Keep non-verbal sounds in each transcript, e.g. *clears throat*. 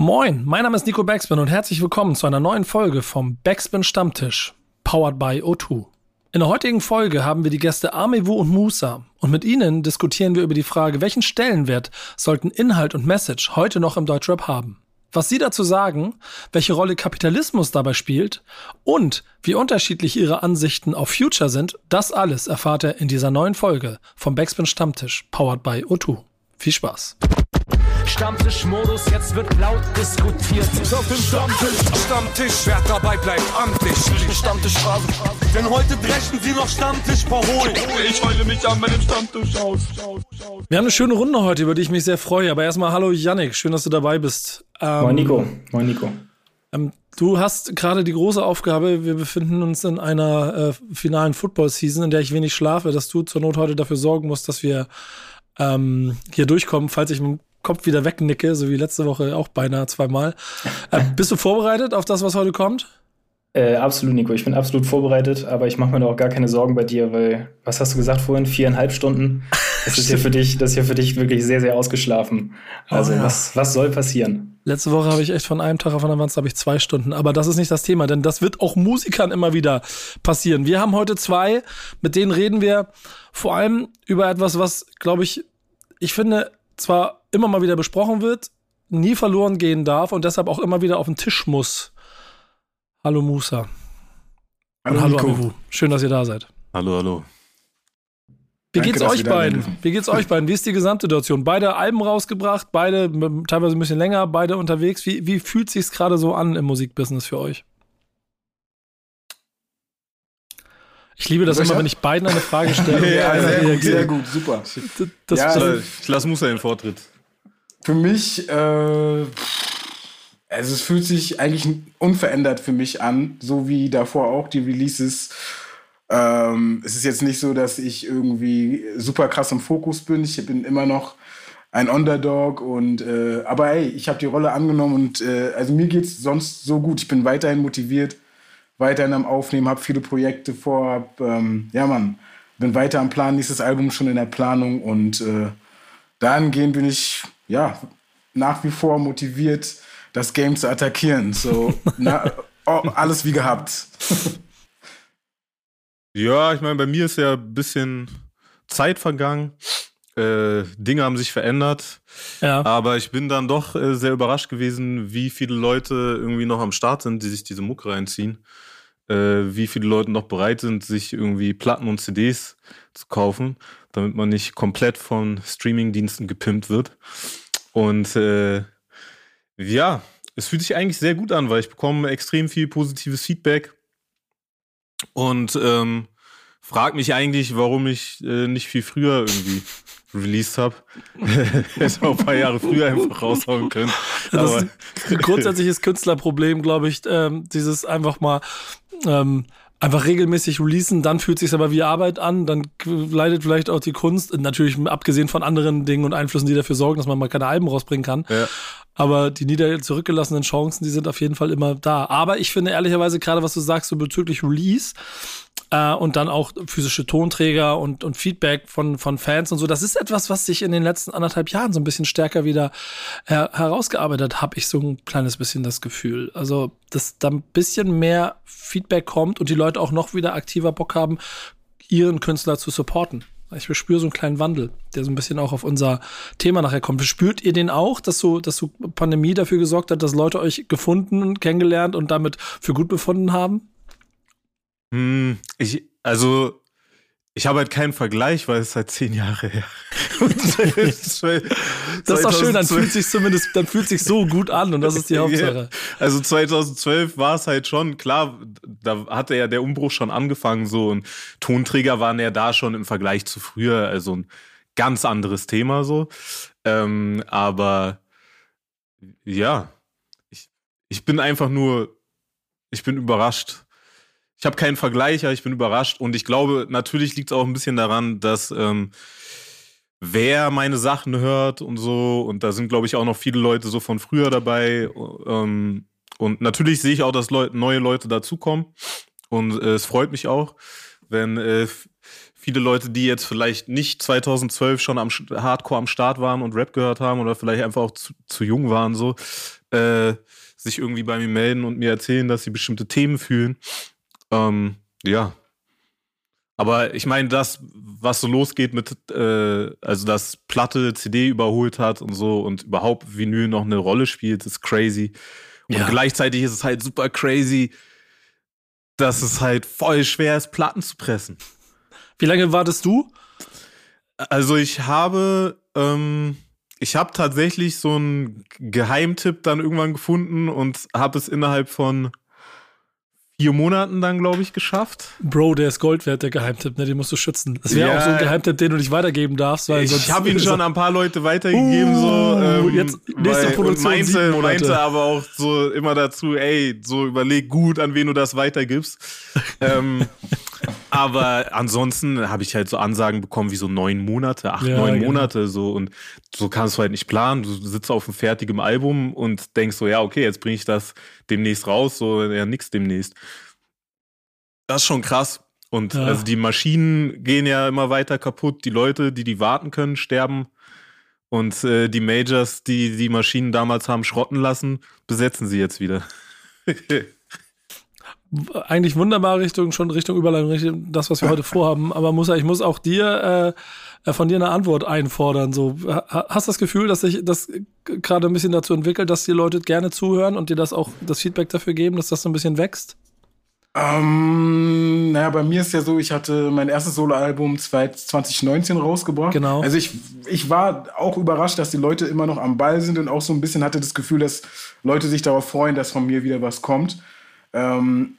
Moin, mein Name ist Nico Backspin und herzlich willkommen zu einer neuen Folge vom Backspin Stammtisch, powered by O2. In der heutigen Folge haben wir die Gäste Amewu und Musa und mit ihnen diskutieren wir über die Frage, welchen Stellenwert sollten Inhalt und Message heute noch im Deutschrap haben. Was sie dazu sagen, welche Rolle Kapitalismus dabei spielt und wie unterschiedlich ihre Ansichten auf Future sind, das alles erfahrt ihr in dieser neuen Folge vom Backspin Stammtisch, powered by O2. Viel Spaß! Stammtischmodus, jetzt wird laut diskutiert. Auf dem Stammtisch, Stammtisch, wer dabei bleibt, amtlich. Stammtischphase. Denn heute brechen sie noch Stammtisch verholen. Ich heule mich an meinem Stammtisch aus. Wir haben eine schöne Runde heute, über die ich mich sehr freue. Aber erstmal hallo Yannick, schön, dass du dabei bist. Ähm, Moin Nico. Moin Nico. Ähm, du hast gerade die große Aufgabe, wir befinden uns in einer äh, finalen Football-Season, in der ich wenig schlafe, dass du zur Not heute dafür sorgen musst, dass wir ähm, hier durchkommen, falls ich mit dem Kopf wieder wegnicke, so wie letzte Woche auch beinahe zweimal. Äh, *laughs* bist du vorbereitet auf das, was heute kommt? Äh, absolut, Nico. Ich bin absolut vorbereitet, aber ich mache mir da auch gar keine Sorgen bei dir, weil, was hast du gesagt vorhin? Viereinhalb Stunden? Das ist ja für dich, das ist ja für dich wirklich sehr, sehr ausgeschlafen. Also, oh, ja. was, was soll passieren? Letzte Woche habe ich echt von einem Tag auf den anderen habe ich zwei Stunden. Aber das ist nicht das Thema, denn das wird auch Musikern immer wieder passieren. Wir haben heute zwei, mit denen reden wir vor allem über etwas, was, glaube ich, ich finde, zwar immer mal wieder besprochen wird, nie verloren gehen darf und deshalb auch immer wieder auf den Tisch muss. Hallo Musa. Hallo, hallo Amivu. Schön, dass ihr da seid. Hallo, hallo. Wie Danke, geht's euch beiden? Wie geht's euch beiden? Wie ist die Gesamtsituation? Beide Alben rausgebracht, beide teilweise ein bisschen länger, beide unterwegs. Wie, wie fühlt sich's gerade so an im Musikbusiness für euch? Ich liebe das immer, wenn ich beiden eine Frage stelle. *laughs* ja, sehr, gut, sehr gut, super. Das, ja, das, ich lasse Musa den Vortritt. Für mich, äh, also es fühlt sich eigentlich unverändert für mich an, so wie davor auch die Releases. Ähm, es ist jetzt nicht so, dass ich irgendwie super krass im Fokus bin. Ich bin immer noch ein Underdog und äh, aber ey, ich habe die Rolle angenommen und äh, also mir geht's sonst so gut. Ich bin weiterhin motiviert, weiterhin am Aufnehmen, habe viele Projekte vor, hab, ähm, ja Mann, bin weiter am Plan, nächstes Album schon in der Planung und äh, dahingehend bin ich ja nach wie vor motiviert, das Game zu attackieren. So, *laughs* na, oh, alles wie gehabt. ja, ich meine, bei mir ist ja ein bisschen Zeit vergangen. Äh, Dinge haben sich verändert. Ja. Aber ich bin dann doch äh, sehr überrascht gewesen, wie viele Leute irgendwie noch am Start sind, die sich diese Mucke reinziehen. Äh, wie viele Leute noch bereit sind, sich irgendwie Platten und CDs zu kaufen, damit man nicht komplett von Streamingdiensten gepimpt wird. Und äh, ja, es fühlt sich eigentlich sehr gut an, weil ich bekomme extrem viel positives Feedback und ähm, frage mich eigentlich, warum ich äh, nicht viel früher irgendwie released habe. *laughs* Hätte auch ein paar Jahre früher einfach raushauen können. Das ist ein grundsätzliches Künstlerproblem, glaube ich, ähm, dieses einfach mal ähm, einfach regelmäßig releasen, dann fühlt sich aber wie Arbeit an, dann leidet vielleicht auch die Kunst, natürlich abgesehen von anderen Dingen und Einflüssen, die dafür sorgen, dass man mal keine Alben rausbringen kann. Ja. Aber die nieder zurückgelassenen Chancen, die sind auf jeden Fall immer da. Aber ich finde ehrlicherweise gerade, was du sagst, so bezüglich Release, äh, und dann auch physische Tonträger und, und Feedback von, von Fans und so. Das ist etwas, was sich in den letzten anderthalb Jahren so ein bisschen stärker wieder her herausgearbeitet, habe ich so ein kleines bisschen das Gefühl. Also, dass da ein bisschen mehr Feedback kommt und die Leute auch noch wieder aktiver Bock haben, ihren Künstler zu supporten. Ich verspüre so einen kleinen Wandel, der so ein bisschen auch auf unser Thema nachher kommt. Spürt ihr den auch, dass so, dass so Pandemie dafür gesorgt hat, dass Leute euch gefunden, kennengelernt und damit für gut befunden haben? Hm, ich, also, ich habe halt keinen Vergleich, weil es halt zehn Jahre her. *laughs* das *laughs* ist doch schön, dann fühlt sich zumindest, dann fühlt sich so gut an und das ist die Hauptsache. Also 2012 war es halt schon, klar, da hatte ja der Umbruch schon angefangen so und Tonträger waren ja da schon im Vergleich zu früher, also ein ganz anderes Thema so. Ähm, aber ja, ich, ich bin einfach nur, ich bin überrascht ich habe keinen Vergleich, aber ich bin überrascht. Und ich glaube, natürlich liegt es auch ein bisschen daran, dass ähm, wer meine Sachen hört und so, und da sind, glaube ich, auch noch viele Leute so von früher dabei. Ähm, und natürlich sehe ich auch, dass Leute, neue Leute dazukommen. Und äh, es freut mich auch, wenn äh, viele Leute, die jetzt vielleicht nicht 2012 schon am Hardcore am Start waren und Rap gehört haben oder vielleicht einfach auch zu, zu jung waren, so, äh, sich irgendwie bei mir melden und mir erzählen, dass sie bestimmte Themen fühlen. Ähm, ja. Aber ich meine, das, was so losgeht mit, äh, also dass Platte CD überholt hat und so und überhaupt Vinyl noch eine Rolle spielt, ist crazy. Und ja. gleichzeitig ist es halt super crazy, dass es halt voll schwer ist, Platten zu pressen. Wie lange wartest du? Also ich habe, ähm, ich habe tatsächlich so einen Geheimtipp dann irgendwann gefunden und habe es innerhalb von vier Monaten dann, glaube ich, geschafft. Bro, der ist Gold wert, der Geheimtipp, ne? Den musst du schützen. Das wäre ja, auch so ein Geheimtipp, den du nicht weitergeben darfst. Weil ich habe ihn schon an ein paar Leute weitergegeben, uh, so. Ähm, jetzt nächste weil, Produktion meinte, meinte aber auch so immer dazu, ey, so überleg gut, an wen du das weitergibst. *laughs* ähm, aber ansonsten habe ich halt so Ansagen bekommen wie so neun Monate, acht, ja, neun genau. Monate so und so kannst du halt nicht planen. Du sitzt auf einem fertigen Album und denkst so, ja, okay, jetzt bringe ich das demnächst raus, so ja, nix demnächst. Das ist schon krass. Und ja. also die Maschinen gehen ja immer weiter kaputt. Die Leute, die die warten können, sterben. Und äh, die Majors, die die Maschinen damals haben schrotten lassen, besetzen sie jetzt wieder. *laughs* eigentlich wunderbare Richtung, schon Richtung Überleitung, Richtung das, was wir heute *laughs* vorhaben. Aber Musa, ich muss auch dir äh, von dir eine Antwort einfordern. So, hast du das Gefühl, dass sich das gerade ein bisschen dazu entwickelt, dass die Leute gerne zuhören und dir das auch das Feedback dafür geben, dass das so ein bisschen wächst? Ähm, naja, bei mir ist ja so, ich hatte mein erstes Soloalbum 2019 rausgebracht. Genau. Also ich, ich war auch überrascht, dass die Leute immer noch am Ball sind und auch so ein bisschen hatte das Gefühl, dass Leute sich darauf freuen, dass von mir wieder was kommt. Ähm,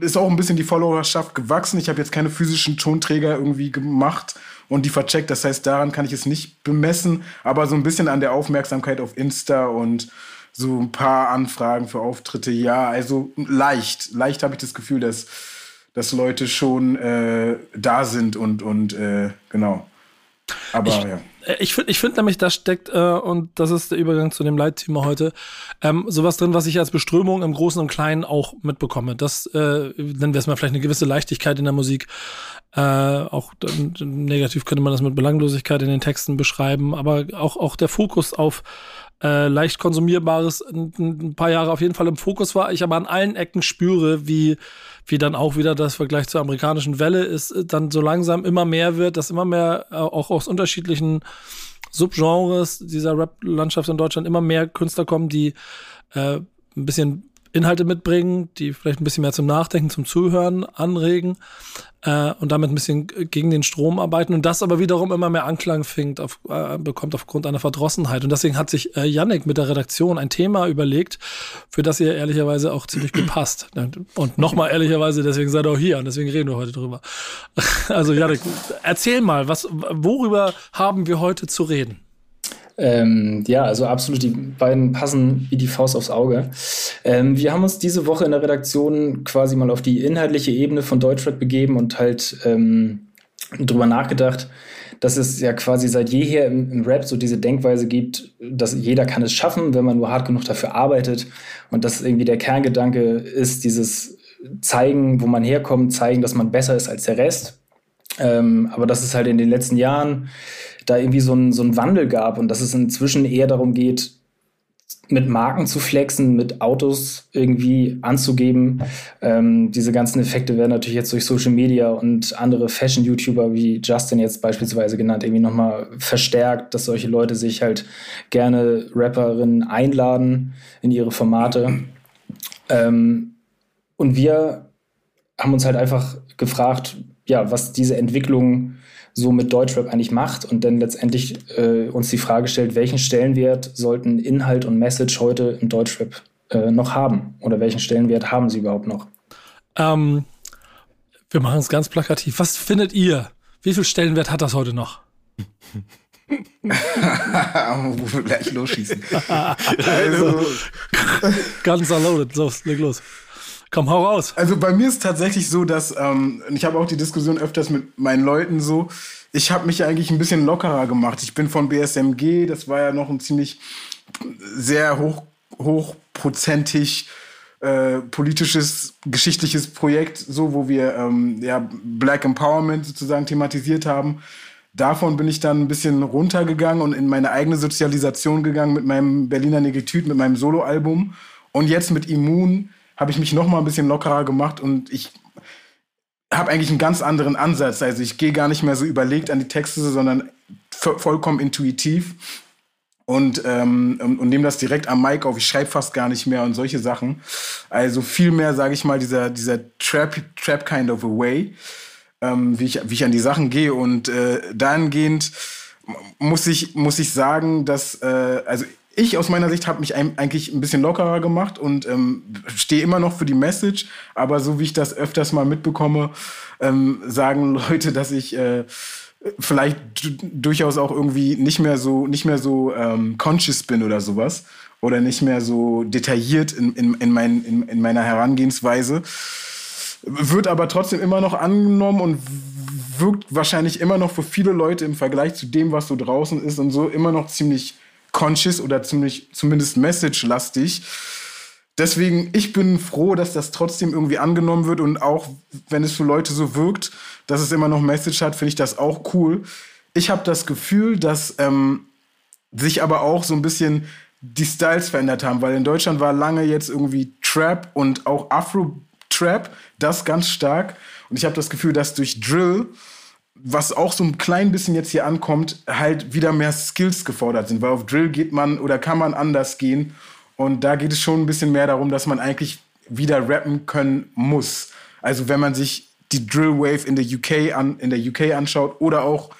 ist auch ein bisschen die Followerschaft gewachsen. Ich habe jetzt keine physischen Tonträger irgendwie gemacht und die vercheckt. Das heißt, daran kann ich es nicht bemessen, aber so ein bisschen an der Aufmerksamkeit auf Insta und so ein paar Anfragen für Auftritte. Ja, also leicht. Leicht habe ich das Gefühl, dass, dass Leute schon äh, da sind und, und äh, genau. Aber ich, ja. Äh, ich finde ich find nämlich, da steckt, äh, und das ist der Übergang zu dem Leitthema heute, ähm, sowas drin, was ich als Beströmung im Großen und Kleinen auch mitbekomme. Das, äh, nennen wir es mal vielleicht eine gewisse Leichtigkeit in der Musik. Äh, auch negativ könnte man das mit Belanglosigkeit in den Texten beschreiben, aber auch, auch der Fokus auf äh, leicht konsumierbares ein, ein, paar Jahre auf jeden Fall im Fokus war. Ich aber an allen Ecken spüre, wie, wie dann auch wieder das Vergleich zur amerikanischen Welle ist, äh, dann so langsam immer mehr wird, dass immer mehr äh, auch aus unterschiedlichen Subgenres dieser Rap-Landschaft in Deutschland immer mehr Künstler kommen, die äh, ein bisschen Inhalte mitbringen, die vielleicht ein bisschen mehr zum Nachdenken, zum Zuhören anregen äh, und damit ein bisschen gegen den Strom arbeiten und das aber wiederum immer mehr Anklang findet, auf, äh, bekommt aufgrund einer Verdrossenheit. Und deswegen hat sich äh, Yannick mit der Redaktion ein Thema überlegt, für das ihr ehrlicherweise auch ziemlich gut passt. Und nochmal ehrlicherweise, deswegen seid ihr auch hier und deswegen reden wir heute drüber. *laughs* Also Yannick, erzähl mal, was, worüber haben wir heute zu reden? Ähm, ja, also absolut, die beiden passen wie die Faust aufs Auge. Ähm, wir haben uns diese Woche in der Redaktion quasi mal auf die inhaltliche Ebene von Deutschrap begeben und halt ähm, drüber nachgedacht, dass es ja quasi seit jeher im, im, Rap so diese Denkweise gibt, dass jeder kann es schaffen, wenn man nur hart genug dafür arbeitet und dass irgendwie der Kerngedanke ist, dieses zeigen, wo man herkommt, zeigen, dass man besser ist als der Rest. Ähm, aber dass es halt in den letzten Jahren da irgendwie so ein, so ein Wandel gab und dass es inzwischen eher darum geht, mit Marken zu flexen, mit Autos irgendwie anzugeben. Ähm, diese ganzen Effekte werden natürlich jetzt durch Social Media und andere Fashion-YouTuber wie Justin jetzt beispielsweise genannt, irgendwie nochmal verstärkt, dass solche Leute sich halt gerne Rapperinnen einladen in ihre Formate. Ähm, und wir haben uns halt einfach gefragt, ja, was diese Entwicklung so mit Deutschrap eigentlich macht und dann letztendlich äh, uns die Frage stellt, welchen Stellenwert sollten Inhalt und Message heute im Deutschrap äh, noch haben oder welchen Stellenwert haben sie überhaupt noch? Ähm, wir machen es ganz plakativ. Was findet ihr? Wie viel Stellenwert hat das heute noch? *laughs* Wo wir gleich losschießen. *laughs* also. Ganz unloaded. Los, leg los. Komm, hau raus. Also bei mir ist tatsächlich so, dass ähm, ich habe auch die Diskussion öfters mit meinen Leuten so. Ich habe mich eigentlich ein bisschen lockerer gemacht. Ich bin von BSMG, das war ja noch ein ziemlich sehr hoch, hochprozentig äh, politisches, geschichtliches Projekt, so wo wir ähm, ja, Black Empowerment sozusagen thematisiert haben. Davon bin ich dann ein bisschen runtergegangen und in meine eigene Sozialisation gegangen mit meinem Berliner Negritude, mit meinem Soloalbum. Und jetzt mit Immun habe ich mich noch mal ein bisschen lockerer gemacht und ich habe eigentlich einen ganz anderen Ansatz. Also ich gehe gar nicht mehr so überlegt an die Texte, sondern vollkommen intuitiv und, ähm, und, und nehme das direkt am Mic auf. Ich schreibe fast gar nicht mehr und solche Sachen. Also viel mehr, sage ich mal, dieser, dieser Trap, Trap kind of a way, ähm, wie, ich, wie ich an die Sachen gehe. Und äh, dahingehend muss ich, muss ich sagen, dass, äh, also ich aus meiner Sicht habe mich eigentlich ein bisschen lockerer gemacht und ähm, stehe immer noch für die Message, aber so wie ich das öfters mal mitbekomme, ähm, sagen *laughs* Leute, dass ich äh, vielleicht durchaus auch irgendwie nicht mehr so, nicht mehr so ähm, conscious bin oder sowas. Oder nicht mehr so detailliert in, in, in, mein, in, in meiner Herangehensweise. Wird aber trotzdem immer noch angenommen und wirkt wahrscheinlich immer noch für viele Leute im Vergleich zu dem, was so draußen ist und so immer noch ziemlich conscious oder ziemlich, zumindest message-lastig. Deswegen, ich bin froh, dass das trotzdem irgendwie angenommen wird und auch wenn es für Leute so wirkt, dass es immer noch Message hat, finde ich das auch cool. Ich habe das Gefühl, dass ähm, sich aber auch so ein bisschen die Styles verändert haben, weil in Deutschland war lange jetzt irgendwie Trap und auch Afro-Trap, das ganz stark. Und ich habe das Gefühl, dass durch Drill, was auch so ein klein bisschen jetzt hier ankommt, halt wieder mehr Skills gefordert sind, weil auf Drill geht man oder kann man anders gehen und da geht es schon ein bisschen mehr darum, dass man eigentlich wieder rappen können muss. Also wenn man sich die Drill Wave in der UK an, in der UK anschaut oder auch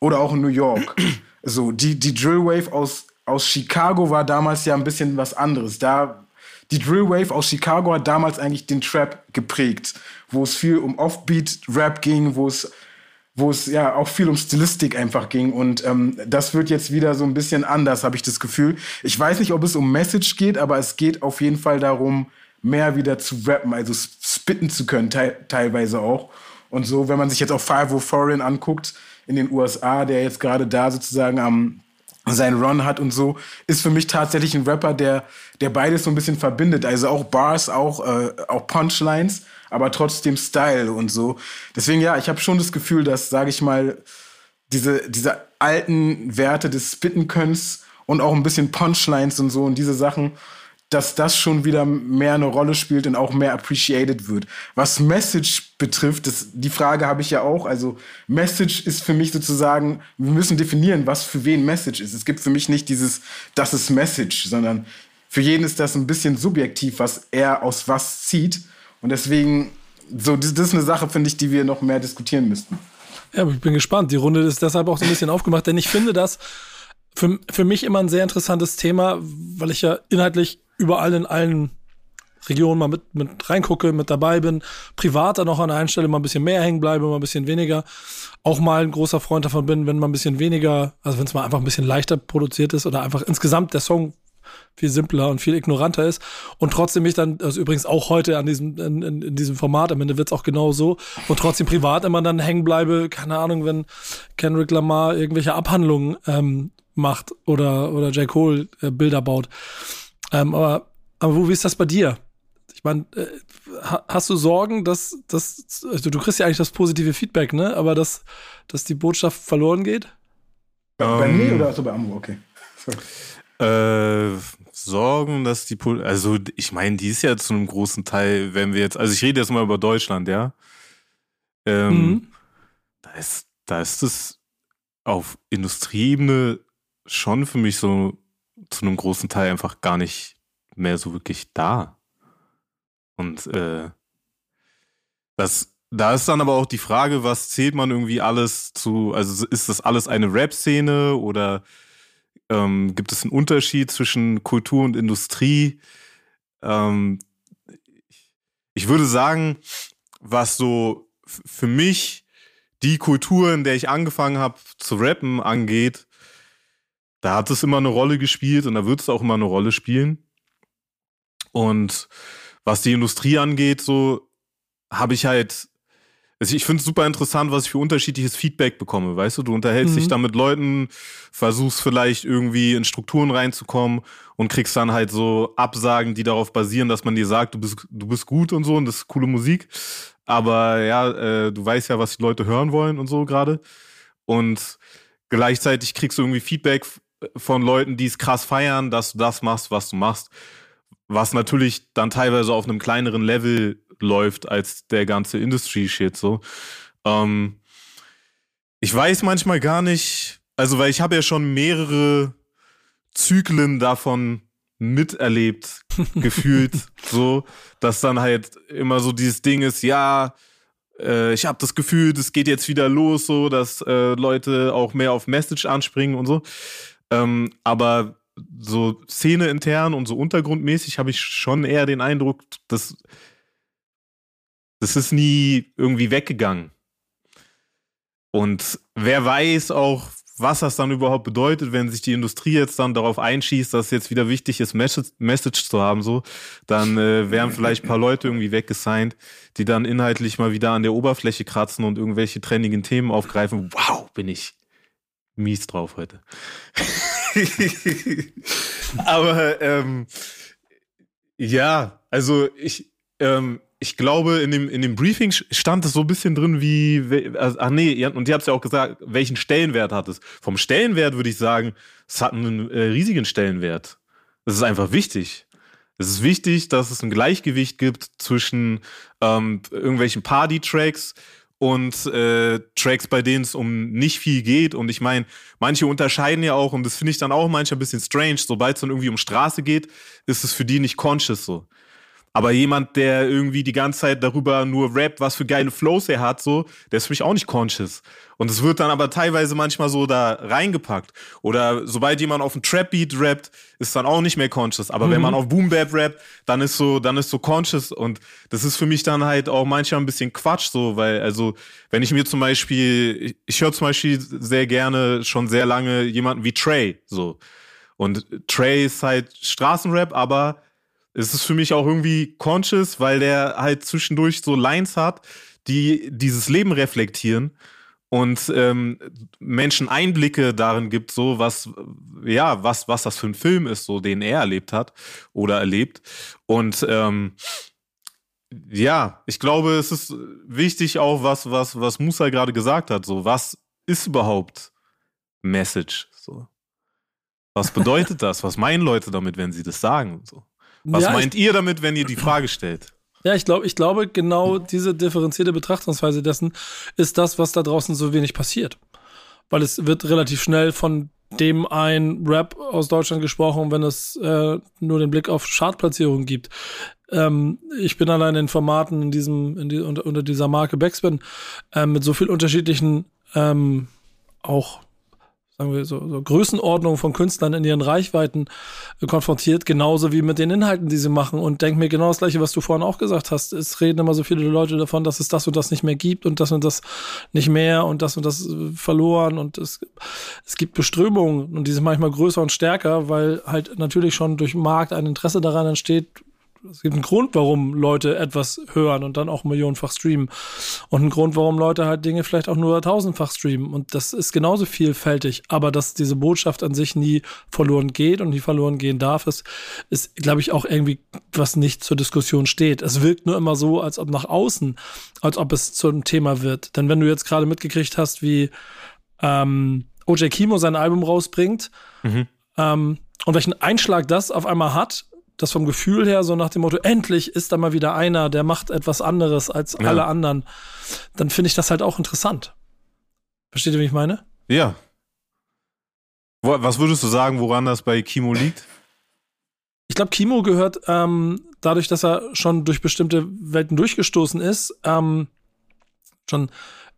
oder auch in New York. *clears throat* So die die Drill Wave aus aus Chicago war damals ja ein bisschen was anderes. Da die Drill Wave aus Chicago hat damals eigentlich den Trap geprägt, wo es viel um Offbeat Rap ging, wo es wo es ja auch viel um Stilistik einfach ging. Und ähm, das wird jetzt wieder so ein bisschen anders, habe ich das Gefühl. Ich weiß nicht, ob es um Message geht, aber es geht auf jeden Fall darum, mehr wieder zu rappen, also spitten zu können, te teilweise auch. Und so, wenn man sich jetzt auch Five Foreign anguckt in den USA, der jetzt gerade da sozusagen am seinen Run hat und so, ist für mich tatsächlich ein Rapper, der, der beides so ein bisschen verbindet. Also auch Bars, auch, äh, auch Punchlines aber trotzdem Style und so. Deswegen ja, ich habe schon das Gefühl, dass, sage ich mal, diese, diese alten Werte des Spittenkönns und auch ein bisschen Punchlines und so und diese Sachen, dass das schon wieder mehr eine Rolle spielt und auch mehr appreciated wird. Was Message betrifft, das, die Frage habe ich ja auch. Also Message ist für mich sozusagen, wir müssen definieren, was für wen Message ist. Es gibt für mich nicht dieses, das ist Message, sondern für jeden ist das ein bisschen subjektiv, was er aus was zieht. Und deswegen, so, das ist eine Sache, finde ich, die wir noch mehr diskutieren müssten. Ja, ich bin gespannt. Die Runde ist deshalb auch so ein bisschen aufgemacht, denn ich finde das für, für mich immer ein sehr interessantes Thema, weil ich ja inhaltlich überall in allen Regionen mal mit, mit reingucke, mit dabei bin, privat dann auch an einer Stelle mal ein bisschen mehr hängen bleibe, mal ein bisschen weniger. Auch mal ein großer Freund davon bin, wenn man ein bisschen weniger, also wenn es mal einfach ein bisschen leichter produziert ist oder einfach insgesamt der Song viel simpler und viel ignoranter ist. Und trotzdem mich dann, also übrigens auch heute an diesem, in, in, in diesem Format, am Ende wird's auch genau so, und trotzdem privat immer dann hängen bleibe, keine Ahnung, wenn Kendrick Lamar irgendwelche Abhandlungen ähm, macht oder, oder J. Cole äh, Bilder baut. Ähm, aber, aber wo, wie ist das bei dir? Ich meine, äh, hast du Sorgen, dass, dass also du kriegst ja eigentlich das positive Feedback, ne? Aber dass, dass die Botschaft verloren geht? Bei um, mir ähm. oder also bei Amro? Okay. Sorry. Äh, Sorgen, dass die Pol also ich meine, die ist ja zu einem großen Teil, wenn wir jetzt, also ich rede jetzt mal über Deutschland, ja. Ähm, mhm. Da ist, da ist es auf Industrieebene schon für mich so zu einem großen Teil einfach gar nicht mehr so wirklich da. Und äh, das, da ist dann aber auch die Frage, was zählt man irgendwie alles zu, also ist das alles eine Rap-Szene oder ähm, gibt es einen Unterschied zwischen Kultur und Industrie? Ähm, ich würde sagen, was so für mich die Kultur, in der ich angefangen habe zu rappen, angeht, da hat es immer eine Rolle gespielt und da wird es auch immer eine Rolle spielen. Und was die Industrie angeht, so habe ich halt Also ich finde es super interessant, was ich für unterschiedliches Feedback bekomme. Weißt du, du unterhältst mhm. dich da mit Leuten, versuchst vielleicht irgendwie in Strukturen reinzukommen und kriegst dann halt so Absagen, die darauf basieren, dass man dir sagt, du bist, du bist gut und so und das ist coole Musik. Aber ja, äh, du weißt ja, was die Leute hören wollen und so gerade. Und gleichzeitig kriegst du irgendwie Feedback von Leuten, die es krass feiern, dass du das machst, was du machst. Was natürlich dann teilweise auf einem kleineren Level läuft als der ganze Industry-Shit so. Ähm, ich weiß manchmal gar nicht, also weil ich habe ja schon mehrere Zyklen davon miterlebt, *laughs* gefühlt, so, dass dann halt immer so dieses Ding ist, ja, äh, ich habe das Gefühl, das geht jetzt wieder los, so, dass äh, Leute auch mehr auf Message anspringen und so. Ähm, aber so Szene intern und so untergrundmäßig habe ich schon eher den Eindruck, dass das ist nie irgendwie weggegangen. Und wer weiß auch, was das dann überhaupt bedeutet, wenn sich die Industrie jetzt dann darauf einschießt, dass es jetzt wieder wichtig ist, Message, zu haben, so, dann äh, wären vielleicht ein paar Leute irgendwie weggesigned, die dann inhaltlich mal wieder an der Oberfläche kratzen und irgendwelche trendigen Themen aufgreifen. Wow, bin ich mies drauf heute. *laughs* Aber ähm, ja, also ich, ähm, ich glaube, in dem, in dem Briefing stand es so ein bisschen drin wie, also, ach nee, und ihr habt ja auch gesagt, welchen Stellenwert hat es? Vom Stellenwert würde ich sagen, es hat einen äh, riesigen Stellenwert. Es ist einfach wichtig. Es ist wichtig, dass es ein Gleichgewicht gibt zwischen ähm, irgendwelchen Party-Tracks und äh, Tracks, bei denen es um nicht viel geht. Und ich meine, manche unterscheiden ja auch, und das finde ich dann auch manchmal ein bisschen strange, sobald es dann irgendwie um Straße geht, ist es für die nicht conscious so. Aber jemand, der irgendwie die ganze Zeit darüber nur rappt, was für geile Flows er hat, so, der ist für mich auch nicht conscious. Und es wird dann aber teilweise manchmal so da reingepackt. Oder sobald jemand auf einen Trap-Beat rappt, ist dann auch nicht mehr conscious. Aber mhm. wenn man auf Boom Bap rappt, dann ist so, dann ist so conscious. Und das ist für mich dann halt auch manchmal ein bisschen Quatsch, so, weil, also, wenn ich mir zum Beispiel, ich, ich höre zum Beispiel sehr gerne, schon sehr lange jemanden wie Trey, so. Und Trey ist halt Straßenrap, aber es ist für mich auch irgendwie conscious, weil der halt zwischendurch so Lines hat, die dieses Leben reflektieren und ähm, Menschen Einblicke darin gibt, so was, ja, was, was das für ein Film ist, so den er erlebt hat oder erlebt. Und ähm, ja, ich glaube, es ist wichtig auch, was, was, was Musa gerade gesagt hat, so was ist überhaupt Message? So. Was bedeutet *laughs* das? Was meinen Leute damit, wenn sie das sagen? So. Was ja, meint ihr damit, wenn ihr die Frage stellt? Ja, ich glaube, ich glaube, genau diese differenzierte Betrachtungsweise dessen ist das, was da draußen so wenig passiert. Weil es wird relativ schnell von dem ein Rap aus Deutschland gesprochen, wenn es äh, nur den Blick auf Chartplatzierungen gibt. Ähm, ich bin allein in Formaten in diesem, in die, unter, unter, dieser Marke Backspin äh, mit so viel unterschiedlichen ähm, auch sagen wir so, so Größenordnung von Künstlern in ihren Reichweiten äh, konfrontiert, genauso wie mit den Inhalten, die sie machen. Und denk mir genau das Gleiche, was du vorhin auch gesagt hast. Es reden immer so viele Leute davon, dass es das und das nicht mehr gibt und das und das nicht mehr und das und das äh, verloren. Und es, es gibt Beströmungen und die sind manchmal größer und stärker, weil halt natürlich schon durch Markt ein Interesse daran entsteht, es gibt einen Grund, warum Leute etwas hören und dann auch millionenfach streamen. Und einen Grund, warum Leute halt Dinge vielleicht auch nur tausendfach streamen. Und das ist genauso vielfältig. Aber dass diese Botschaft an sich nie verloren geht und nie verloren gehen darf, ist, ist glaube ich, auch irgendwie, was nicht zur Diskussion steht. Es wirkt nur immer so, als ob nach außen, als ob es zum Thema wird. Denn wenn du jetzt gerade mitgekriegt hast, wie ähm, OJ Kimo sein Album rausbringt, mhm. ähm, und welchen Einschlag das auf einmal hat, das vom Gefühl her so nach dem Motto, endlich ist da mal wieder einer, der macht etwas anderes als ja. alle anderen, dann finde ich das halt auch interessant. Versteht ihr, wie ich meine? Ja. Was würdest du sagen, woran das bei Kimo liegt? Ich glaube, Kimo gehört ähm, dadurch, dass er schon durch bestimmte Welten durchgestoßen ist, ähm, schon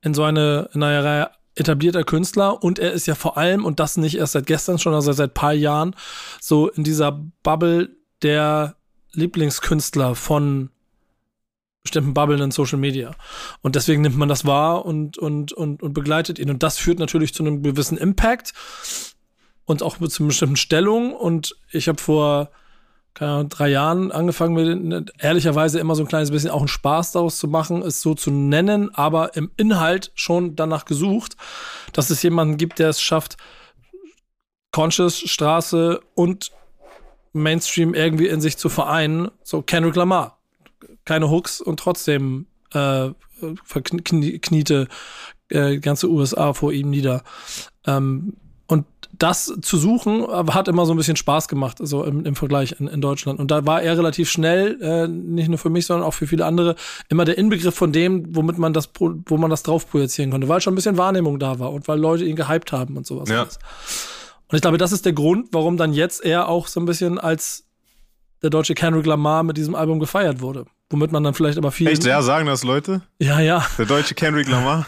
in so eine, in eine Reihe etablierter Künstler und er ist ja vor allem, und das nicht erst seit gestern schon, also seit paar Jahren, so in dieser Bubble der Lieblingskünstler von bestimmten Bubblen in Social Media. Und deswegen nimmt man das wahr und, und, und, und begleitet ihn. Und das führt natürlich zu einem gewissen Impact und auch zu einer bestimmten Stellung. Und ich habe vor Ahnung, drei Jahren angefangen mit, ehrlicherweise immer so ein kleines bisschen auch einen Spaß daraus zu machen, es so zu nennen, aber im Inhalt schon danach gesucht, dass es jemanden gibt, der es schafft, Conscious, Straße und Mainstream irgendwie in sich zu vereinen. So Kendrick Lamar. Keine Hooks und trotzdem äh, verkniete äh, ganze USA vor ihm nieder. Ähm, und das zu suchen, hat immer so ein bisschen Spaß gemacht, so im, im Vergleich in, in, Deutschland. Und da war er relativ schnell, äh, nicht nur für mich, sondern auch für viele andere, immer der Inbegriff von dem, womit man das, wo man das drauf projizieren konnte, weil schon ein bisschen Wahrnehmung da war und weil Leute ihn gehypt haben und sowas. Ja. Und ich glaube, das ist der Grund, warum dann jetzt er auch so ein bisschen als der deutsche Kendrick Lamar mit diesem Album gefeiert wurde. Womit man dann vielleicht aber viel. Echt, ja, sagen das Leute? Ja, ja. Der deutsche Kendrick Lamar?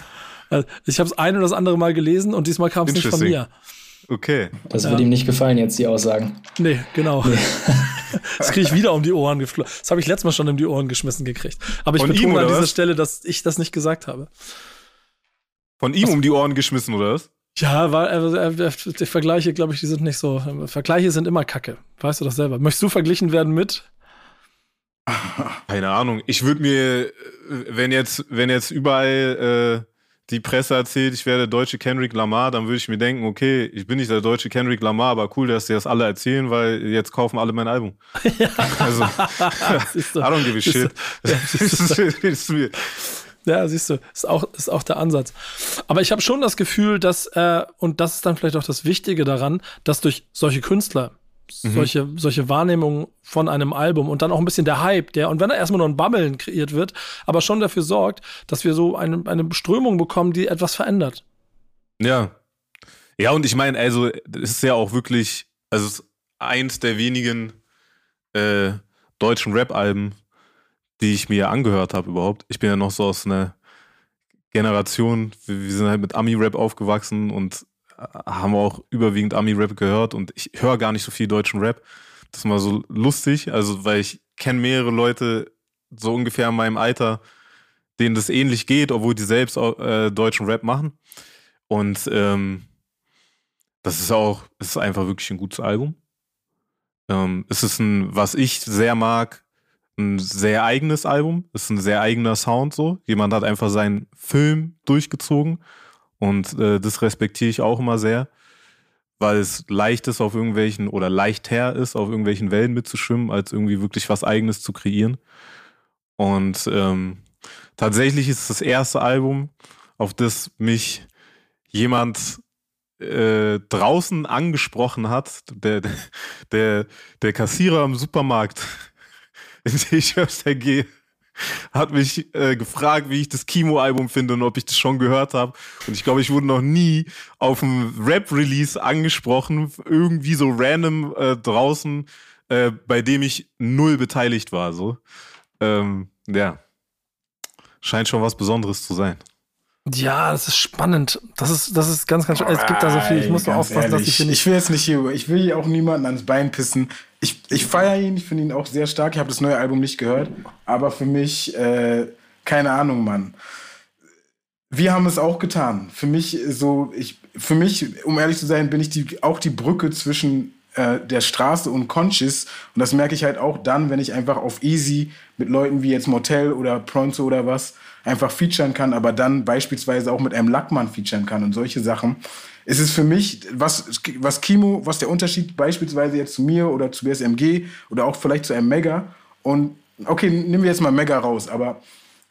*laughs* ich habe es ein oder das andere Mal gelesen und diesmal kam es nicht von mir. Okay. Das ja. wird ihm nicht gefallen, jetzt die Aussagen. Nee, genau. Nee. *laughs* das kriege ich wieder um die Ohren geflogen. Das habe ich letztes Mal schon um die Ohren geschmissen gekriegt. Aber ich Von betone ihm, an dieser was? Stelle, dass ich das nicht gesagt habe. Von ihm was? um die Ohren geschmissen, oder was? Ja, weil äh, äh, die Vergleiche, glaube ich, die sind nicht so. Vergleiche sind immer Kacke. Weißt du das selber? Möchtest du verglichen werden mit? Keine Ahnung. Ich würde mir, wenn jetzt, wenn jetzt überall äh, die Presse erzählt, ich wäre der deutsche Kendrick Lamar, dann würde ich mir denken, okay, ich bin nicht der deutsche Kendrick Lamar, aber cool, dass die das alle erzählen, weil jetzt kaufen alle mein Album. *laughs* Ja. Also, *laughs* I don't give a shit. Ja, *laughs* ja, siehst du, ist auch, ist auch der Ansatz. Aber ich habe schon das Gefühl, dass, äh, und das ist dann vielleicht auch das Wichtige daran, dass durch solche Künstler, mhm. solche, solche Wahrnehmungen von einem Album und dann auch ein bisschen der Hype, der, und wenn er erstmal nur ein Babbeln kreiert wird, aber schon dafür sorgt, dass wir so eine, eine Strömung bekommen, die etwas verändert. Ja. Ja, und ich meine, also, es ist ja auch wirklich, also, es ist eins der wenigen äh, deutschen Rap-Alben, die ich mir angehört habe überhaupt. Ich bin ja noch so aus einer Generation, wir, sind halt mit Ami-Rap aufgewachsen und äh, haben auch überwiegend Ami-Rap gehört und ich höre gar nicht so viel deutschen Rap. Das mal so lustig, also weil ich kenne mehrere Leute so ungefähr in meinem Alter, denen das ähnlich geht, obwohl die selbst äh, deutschen Rap machen. Und ähm, das ist auch, es ist einfach wirklich ein gutes Album. Ähm, es ist ein, was ich sehr mag, ein sehr eigenes Album, ist ein sehr eigener Sound so. Jemand hat einfach seinen Film durchgezogen und äh, das respektiere ich auch immer sehr, weil es leicht ist auf irgendwelchen oder leichter ist, auf irgendwelchen Wellen mitzuschwimmen, als irgendwie wirklich was Eigenes zu kreieren. Und ähm, tatsächlich ist es das erste Album, auf das mich jemand äh, draußen angesprochen hat, der, der, der Kassierer im Supermarkt *laughs* ich öfter gehe, hat mich äh, gefragt, wie ich das Kimo-Album finde und ob ich das schon gehört habe. Und ich glaube, ich wurde noch nie auf einem Rap-Release angesprochen, irgendwie so random äh, draußen, äh, bei dem ich null beteiligt war. So, ähm, ja, scheint schon was Besonderes zu sein. Ja, das ist spannend. Das ist, das ist ganz, ganz spannend. Es gibt da so viel. Ich muss nur aufpassen, ehrlich, dass ich hier nicht. Ich will jetzt nicht hier, ich will hier auch niemanden ans Bein pissen. Ich, ich feiere ihn, ich finde ihn auch sehr stark. Ich habe das neue Album nicht gehört. Aber für mich, äh, keine Ahnung, Mann. Wir haben es auch getan. Für mich so, ich, für mich, um ehrlich zu sein, bin ich die, auch die Brücke zwischen äh, der Straße und Conscious. Und das merke ich halt auch dann, wenn ich einfach auf Easy mit Leuten wie jetzt Motel oder Pronto oder was einfach featuren kann, aber dann beispielsweise auch mit einem Lackmann featuren kann und solche Sachen. Es ist für mich, was, was Kimo, was der Unterschied beispielsweise jetzt zu mir oder zu BSMG oder auch vielleicht zu einem Mega und okay, nehmen wir jetzt mal Mega raus, aber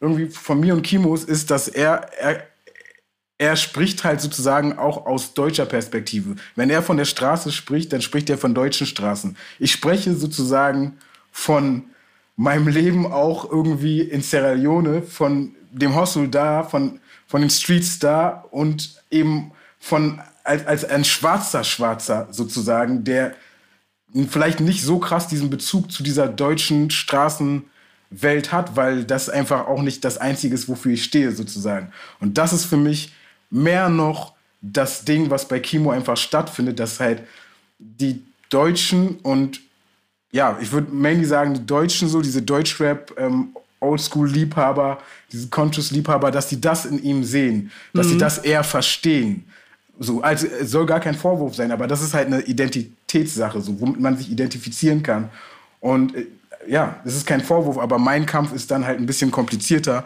irgendwie von mir und Kimos ist, dass er, er, er spricht halt sozusagen auch aus deutscher Perspektive. Wenn er von der Straße spricht, dann spricht er von deutschen Straßen. Ich spreche sozusagen von meinem Leben auch irgendwie in Sierra Leone, von dem Hostel da, von, von den Streets da und eben von als, als ein schwarzer Schwarzer sozusagen, der vielleicht nicht so krass diesen Bezug zu dieser deutschen Straßenwelt hat, weil das einfach auch nicht das Einzige ist, wofür ich stehe sozusagen. Und das ist für mich mehr noch das Ding, was bei Kimo einfach stattfindet, dass halt die Deutschen und ja, ich würde mainly sagen, die Deutschen so, diese Deutschrap, ähm, Oldschool-Liebhaber, diese Conscious-Liebhaber, dass die das in ihm sehen, dass mhm. sie das eher verstehen. So, also es soll gar kein Vorwurf sein, aber das ist halt eine Identitätssache, so, womit man sich identifizieren kann. Und äh, ja, das ist kein Vorwurf, aber mein Kampf ist dann halt ein bisschen komplizierter.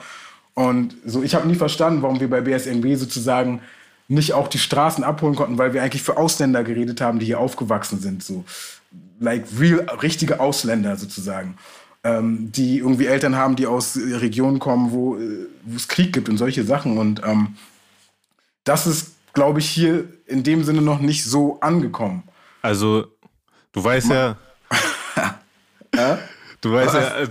Und so, ich habe nie verstanden, warum wir bei BSMB sozusagen nicht auch die Straßen abholen konnten, weil wir eigentlich für Ausländer geredet haben, die hier aufgewachsen sind. So, like real, richtige Ausländer sozusagen. Ähm, die irgendwie Eltern haben, die aus Regionen kommen, wo, äh, wo es Krieg gibt und solche Sachen. Und ähm, das ist, glaube ich, hier in dem Sinne noch nicht so angekommen. Also, du weißt Ma ja. *laughs* du weißt ja.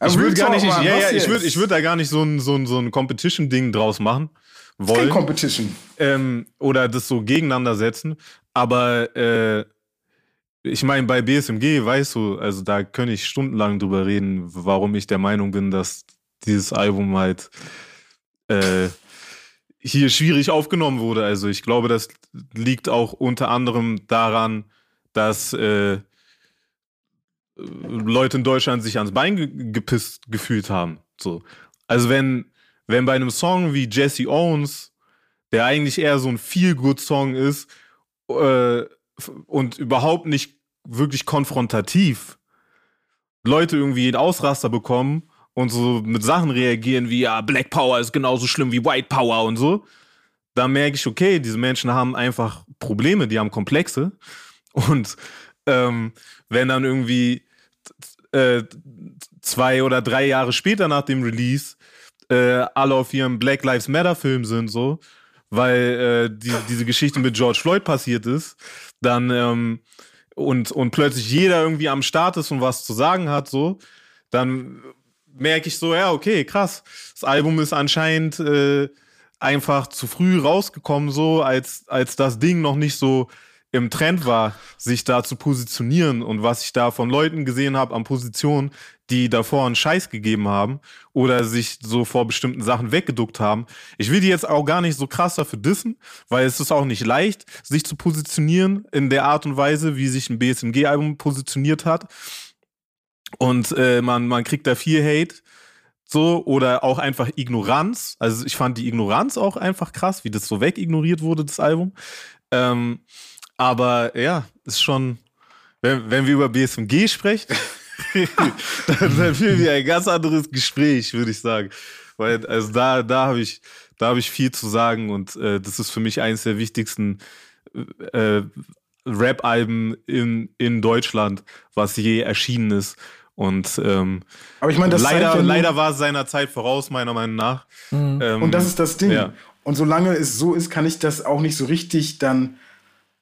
Also, ich würde gar nicht, ich, ja, ja, ich würde ich würd da gar nicht so ein, so ein, so ein Competition-Ding draus machen. Wollen. Kein Competition. Ähm, oder das so gegeneinander setzen. Aber äh, ich meine, bei BSMG, weißt du, also da könnte ich stundenlang drüber reden, warum ich der Meinung bin, dass dieses Album halt äh, hier schwierig aufgenommen wurde. Also ich glaube, das liegt auch unter anderem daran, dass äh, Leute in Deutschland sich ans Bein ge gepisst gefühlt haben. So. Also wenn, wenn bei einem Song wie Jesse Owens, der eigentlich eher so ein Feel-Good-Song ist äh, und überhaupt nicht wirklich konfrontativ, Leute irgendwie einen Ausraster bekommen und so mit Sachen reagieren wie, ja, Black Power ist genauso schlimm wie White Power und so, da merke ich, okay, diese Menschen haben einfach Probleme, die haben Komplexe. Und ähm, wenn dann irgendwie äh, zwei oder drei Jahre später nach dem Release äh, alle auf ihrem Black Lives Matter Film sind, so, weil äh, die, diese Geschichte mit George Floyd passiert ist, dann ähm, und, und plötzlich jeder irgendwie am Start ist und was zu sagen hat, so, dann merke ich so, ja, okay, krass. Das Album ist anscheinend äh, einfach zu früh rausgekommen, so, als, als das Ding noch nicht so im Trend war, sich da zu positionieren und was ich da von Leuten gesehen habe an Positionen, die davor einen Scheiß gegeben haben oder sich so vor bestimmten Sachen weggeduckt haben. Ich will die jetzt auch gar nicht so krass dafür dissen, weil es ist auch nicht leicht, sich zu positionieren in der Art und Weise, wie sich ein BSMG-Album positioniert hat. Und äh, man, man kriegt da viel Hate. So, oder auch einfach Ignoranz. Also ich fand die Ignoranz auch einfach krass, wie das so wegignoriert wurde, das Album. Ähm, aber ja, ist schon, wenn, wenn wir über BSMG sprechen, *laughs* dann, dann führen wir ein ganz anderes Gespräch, würde ich sagen. Weil, also da, da habe ich, da habe ich viel zu sagen und äh, das ist für mich eines der wichtigsten äh, Rap-Alben in, in Deutschland, was je erschienen ist. Und ähm, aber ich meine, leider, ja leider war es seiner Zeit voraus, meiner Meinung nach. Mhm. Ähm, und das ist das Ding. Ja. Und solange es so ist, kann ich das auch nicht so richtig dann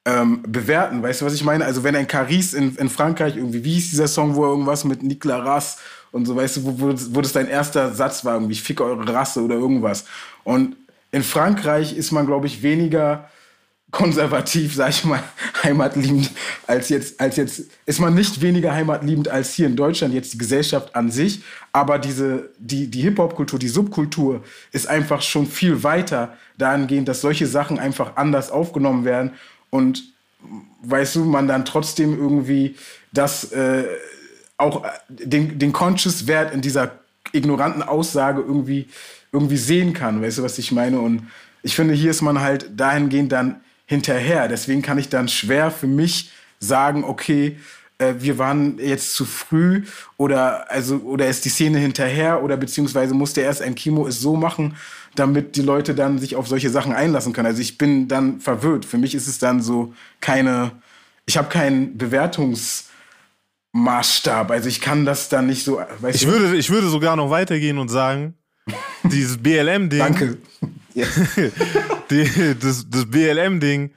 ähm, bewerten. Weißt du, was ich meine? Also wenn ein Caris in, in Frankreich irgendwie, wie hieß dieser Song, wo irgendwas mit Nicolas Rass und so, weißt du, wo, wo, wo das dein erster Satz war, irgendwie, ich ficke eure Rasse oder irgendwas. Und in Frankreich ist man, glaube ich, weniger konservativ, sag ich mal, *laughs* heimatliebend als jetzt, als jetzt, ist man nicht weniger heimatliebend als hier in Deutschland, jetzt die Gesellschaft an sich, aber diese, die, die Hip-Hop-Kultur, die Subkultur ist einfach schon viel weiter dahingehend, dass solche Sachen einfach anders aufgenommen werden und weißt du, man dann trotzdem irgendwie das äh, auch äh, den, den Conscious Wert in dieser ignoranten Aussage irgendwie, irgendwie sehen kann. Weißt du, was ich meine? Und ich finde, hier ist man halt dahingehend dann hinterher. Deswegen kann ich dann schwer für mich sagen, okay, äh, wir waren jetzt zu früh oder also oder ist die Szene hinterher oder beziehungsweise musste erst ein Kimo es so machen, damit die Leute dann sich auf solche Sachen einlassen können. Also ich bin dann verwirrt. Für mich ist es dann so keine, ich habe keinen Bewertungsmaßstab. Also ich kann das dann nicht so. ich, du? würde, ich würde sogar noch weitergehen und sagen, *laughs* dieses BLM-Ding. Danke. *laughs* die, das, das BLM-Ding,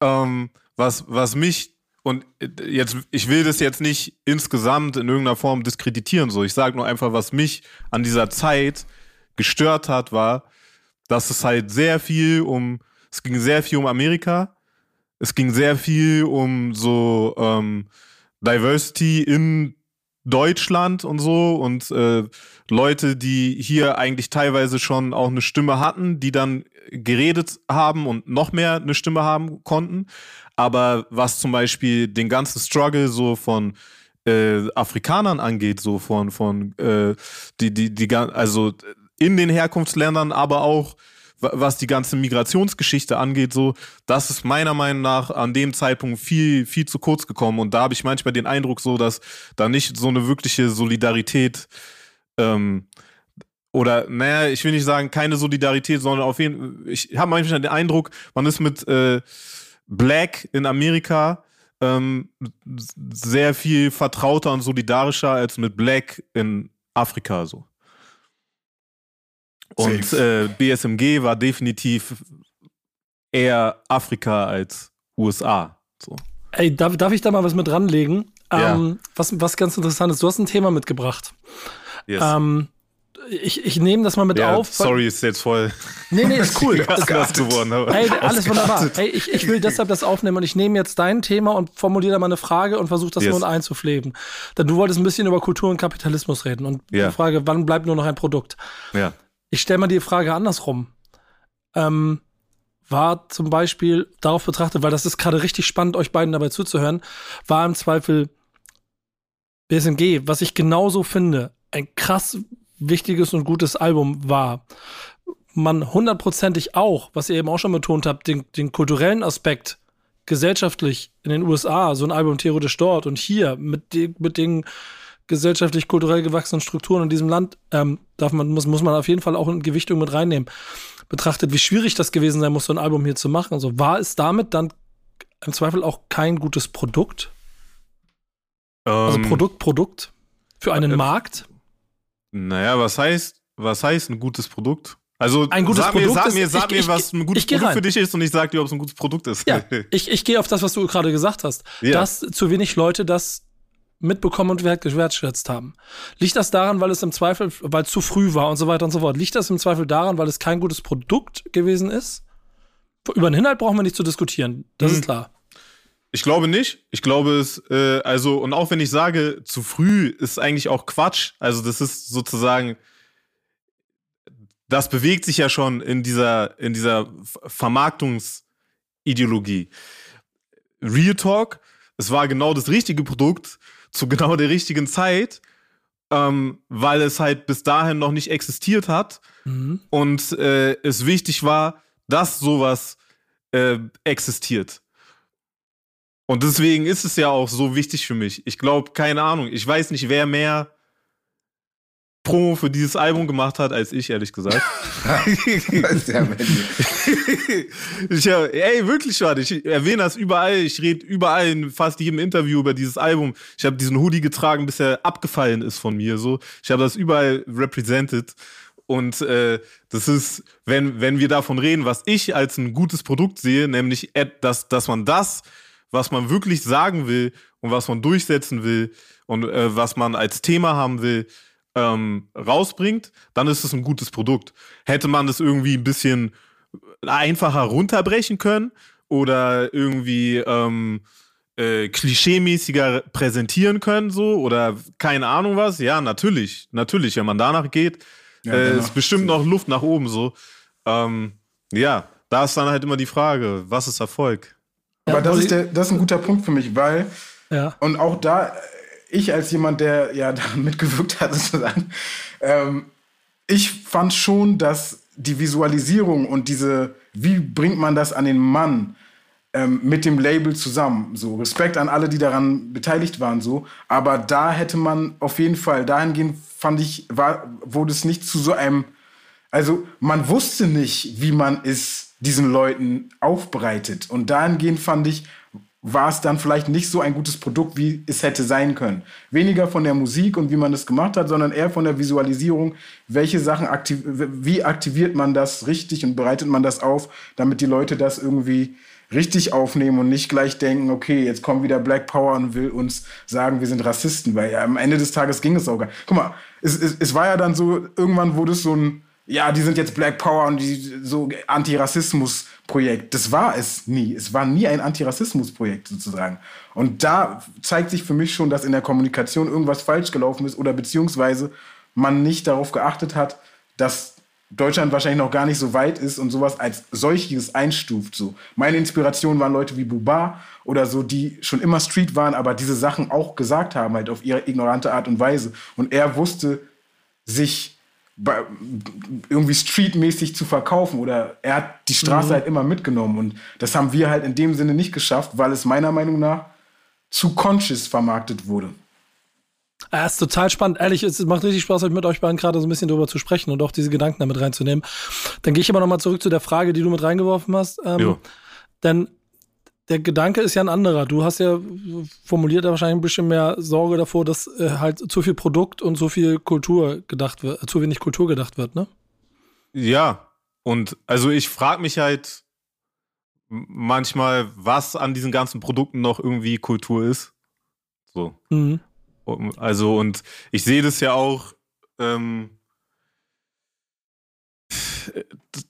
ähm, was, was mich und jetzt, ich will das jetzt nicht insgesamt in irgendeiner Form diskreditieren, so. Ich sage nur einfach, was mich an dieser Zeit gestört hat, war, dass es halt sehr viel um, es ging sehr viel um Amerika, es ging sehr viel um so ähm, Diversity in Deutschland und so und äh, Leute, die hier eigentlich teilweise schon auch eine Stimme hatten, die dann geredet haben und noch mehr eine Stimme haben konnten. Aber was zum Beispiel den ganzen Struggle so von äh, Afrikanern angeht, so von, von äh, die, die, die, also in den Herkunftsländern, aber auch was die ganze Migrationsgeschichte angeht, so, das ist meiner Meinung nach an dem Zeitpunkt viel, viel zu kurz gekommen. Und da habe ich manchmal den Eindruck so, dass da nicht so eine wirkliche Solidarität ähm, oder naja, ich will nicht sagen keine Solidarität, sondern auf jeden Fall, ich habe manchmal den Eindruck, man ist mit äh, Black in Amerika ähm, sehr viel vertrauter und solidarischer als mit Black in Afrika so. Und äh, BSMG war definitiv eher Afrika als USA. So. Ey, darf, darf ich da mal was mit ranlegen? Ja. Ähm, was, was ganz interessant ist, du hast ein Thema mitgebracht. Yes. Ähm, ich, ich nehme das mal mit ja, auf. Sorry, ist jetzt voll. Nee, nee, ist cool. *laughs* ist geworden. Aber hey, alles wunderbar. Hey, ich, ich will deshalb das aufnehmen und ich nehme jetzt dein Thema und formuliere da mal eine Frage und versuche das yes. nur einzupflegen. Denn du wolltest ein bisschen über Kultur und Kapitalismus reden und ja. die Frage, wann bleibt nur noch ein Produkt? Ja. Ich stelle mal die Frage andersrum. Ähm, war zum Beispiel darauf betrachtet, weil das ist gerade richtig spannend, euch beiden dabei zuzuhören, war im Zweifel BSMG, was ich genauso finde, ein krass wichtiges und gutes Album war. Man hundertprozentig auch, was ihr eben auch schon betont habt, den, den kulturellen Aspekt gesellschaftlich in den USA, so ein Album theoretisch dort und hier mit, die, mit den gesellschaftlich, kulturell gewachsenen Strukturen in diesem Land, ähm, darf man, muss, muss man auf jeden Fall auch in Gewichtung mit reinnehmen. Betrachtet, wie schwierig das gewesen sein muss, so ein Album hier zu machen. Also war es damit dann im Zweifel auch kein gutes Produkt? Also ähm, also Produkt, Produkt für einen äh, Markt? Naja, was heißt, was heißt ein gutes Produkt? Also ein gutes sag Produkt mir, sag mir, ist, sag ich, mir was ein gutes Produkt rein. für dich ist und ich sag dir, ob es ein gutes Produkt ist. Ja, *laughs* ich, ich gehe auf das, was du gerade gesagt hast. Ja. Dass zu wenig Leute das mitbekommen und wertgeschätzt haben. Liegt das daran, weil es im Zweifel, weil es zu früh war und so weiter und so fort? Liegt das im Zweifel daran, weil es kein gutes Produkt gewesen ist? Über den Inhalt brauchen wir nicht zu diskutieren. Das hm. ist klar. Ich glaube nicht. Ich glaube es, äh, also, und auch wenn ich sage, zu früh ist eigentlich auch Quatsch. Also, das ist sozusagen, das bewegt sich ja schon in dieser, in dieser Vermarktungsideologie. Real Talk, es war genau das richtige Produkt zu genau der richtigen Zeit, ähm, weil es halt bis dahin noch nicht existiert hat mhm. und äh, es wichtig war, dass sowas äh, existiert. Und deswegen ist es ja auch so wichtig für mich. Ich glaube, keine Ahnung, ich weiß nicht, wer mehr Promo für dieses Album gemacht hat als ich, ehrlich gesagt. *laughs* ich, ey, wirklich warte, ich erwähne das überall. Ich rede überall in fast jedem Interview über dieses Album. Ich habe diesen Hoodie getragen, bis er abgefallen ist von mir. So, ich habe das überall represented. Und äh, das ist, wenn, wenn wir davon reden, was ich als ein gutes Produkt sehe, nämlich, dass, dass man das was man wirklich sagen will und was man durchsetzen will und äh, was man als Thema haben will, ähm, rausbringt, dann ist es ein gutes Produkt. Hätte man das irgendwie ein bisschen einfacher runterbrechen können oder irgendwie ähm, äh, klischeemäßiger präsentieren können, so oder keine Ahnung was, ja, natürlich, natürlich, wenn man danach geht, ja, äh, ist bestimmt noch Luft nach oben so. Ähm, ja, da ist dann halt immer die Frage, was ist Erfolg? Aber das ist, der, das ist ein guter Punkt für mich, weil, ja. und auch da, ich als jemand, der ja da *laughs* mitgewirkt hat, sozusagen, ähm, ich fand schon, dass die Visualisierung und diese, wie bringt man das an den Mann ähm, mit dem Label zusammen, so Respekt an alle, die daran beteiligt waren, so, aber da hätte man auf jeden Fall, dahingehend fand ich, war, wurde es nicht zu so einem, also man wusste nicht, wie man es diesen Leuten aufbereitet. Und dahingehend fand ich, war es dann vielleicht nicht so ein gutes Produkt, wie es hätte sein können. Weniger von der Musik und wie man es gemacht hat, sondern eher von der Visualisierung, welche Sachen aktiv wie aktiviert man das richtig und bereitet man das auf, damit die Leute das irgendwie richtig aufnehmen und nicht gleich denken, okay, jetzt kommt wieder Black Power und will uns sagen, wir sind Rassisten, weil ja, am Ende des Tages ging es auch gar nicht. Guck mal, es, es, es war ja dann so, irgendwann wurde es so ein ja, die sind jetzt Black Power und die so Antirassismus-Projekt. Das war es nie. Es war nie ein Antirassismus-Projekt sozusagen. Und da zeigt sich für mich schon, dass in der Kommunikation irgendwas falsch gelaufen ist oder beziehungsweise man nicht darauf geachtet hat, dass Deutschland wahrscheinlich noch gar nicht so weit ist und sowas als solches einstuft. So. Meine Inspiration waren Leute wie Buba oder so, die schon immer Street waren, aber diese Sachen auch gesagt haben, halt auf ihre ignorante Art und Weise. Und er wusste sich irgendwie streetmäßig zu verkaufen oder er hat die Straße mhm. halt immer mitgenommen und das haben wir halt in dem Sinne nicht geschafft, weil es meiner Meinung nach zu conscious vermarktet wurde. Ja, ist total spannend. Ehrlich, es macht richtig Spaß, mit euch beiden gerade so ein bisschen drüber zu sprechen und auch diese Gedanken damit reinzunehmen. Dann gehe ich aber nochmal zurück zu der Frage, die du mit reingeworfen hast. Ähm, denn der Gedanke ist ja ein anderer. Du hast ja formuliert wahrscheinlich ein bisschen mehr Sorge davor, dass äh, halt zu viel Produkt und zu viel Kultur gedacht wird, zu wenig Kultur gedacht wird, ne? Ja. Und also ich frage mich halt manchmal, was an diesen ganzen Produkten noch irgendwie Kultur ist. So. Mhm. Also, und ich sehe das ja auch ähm,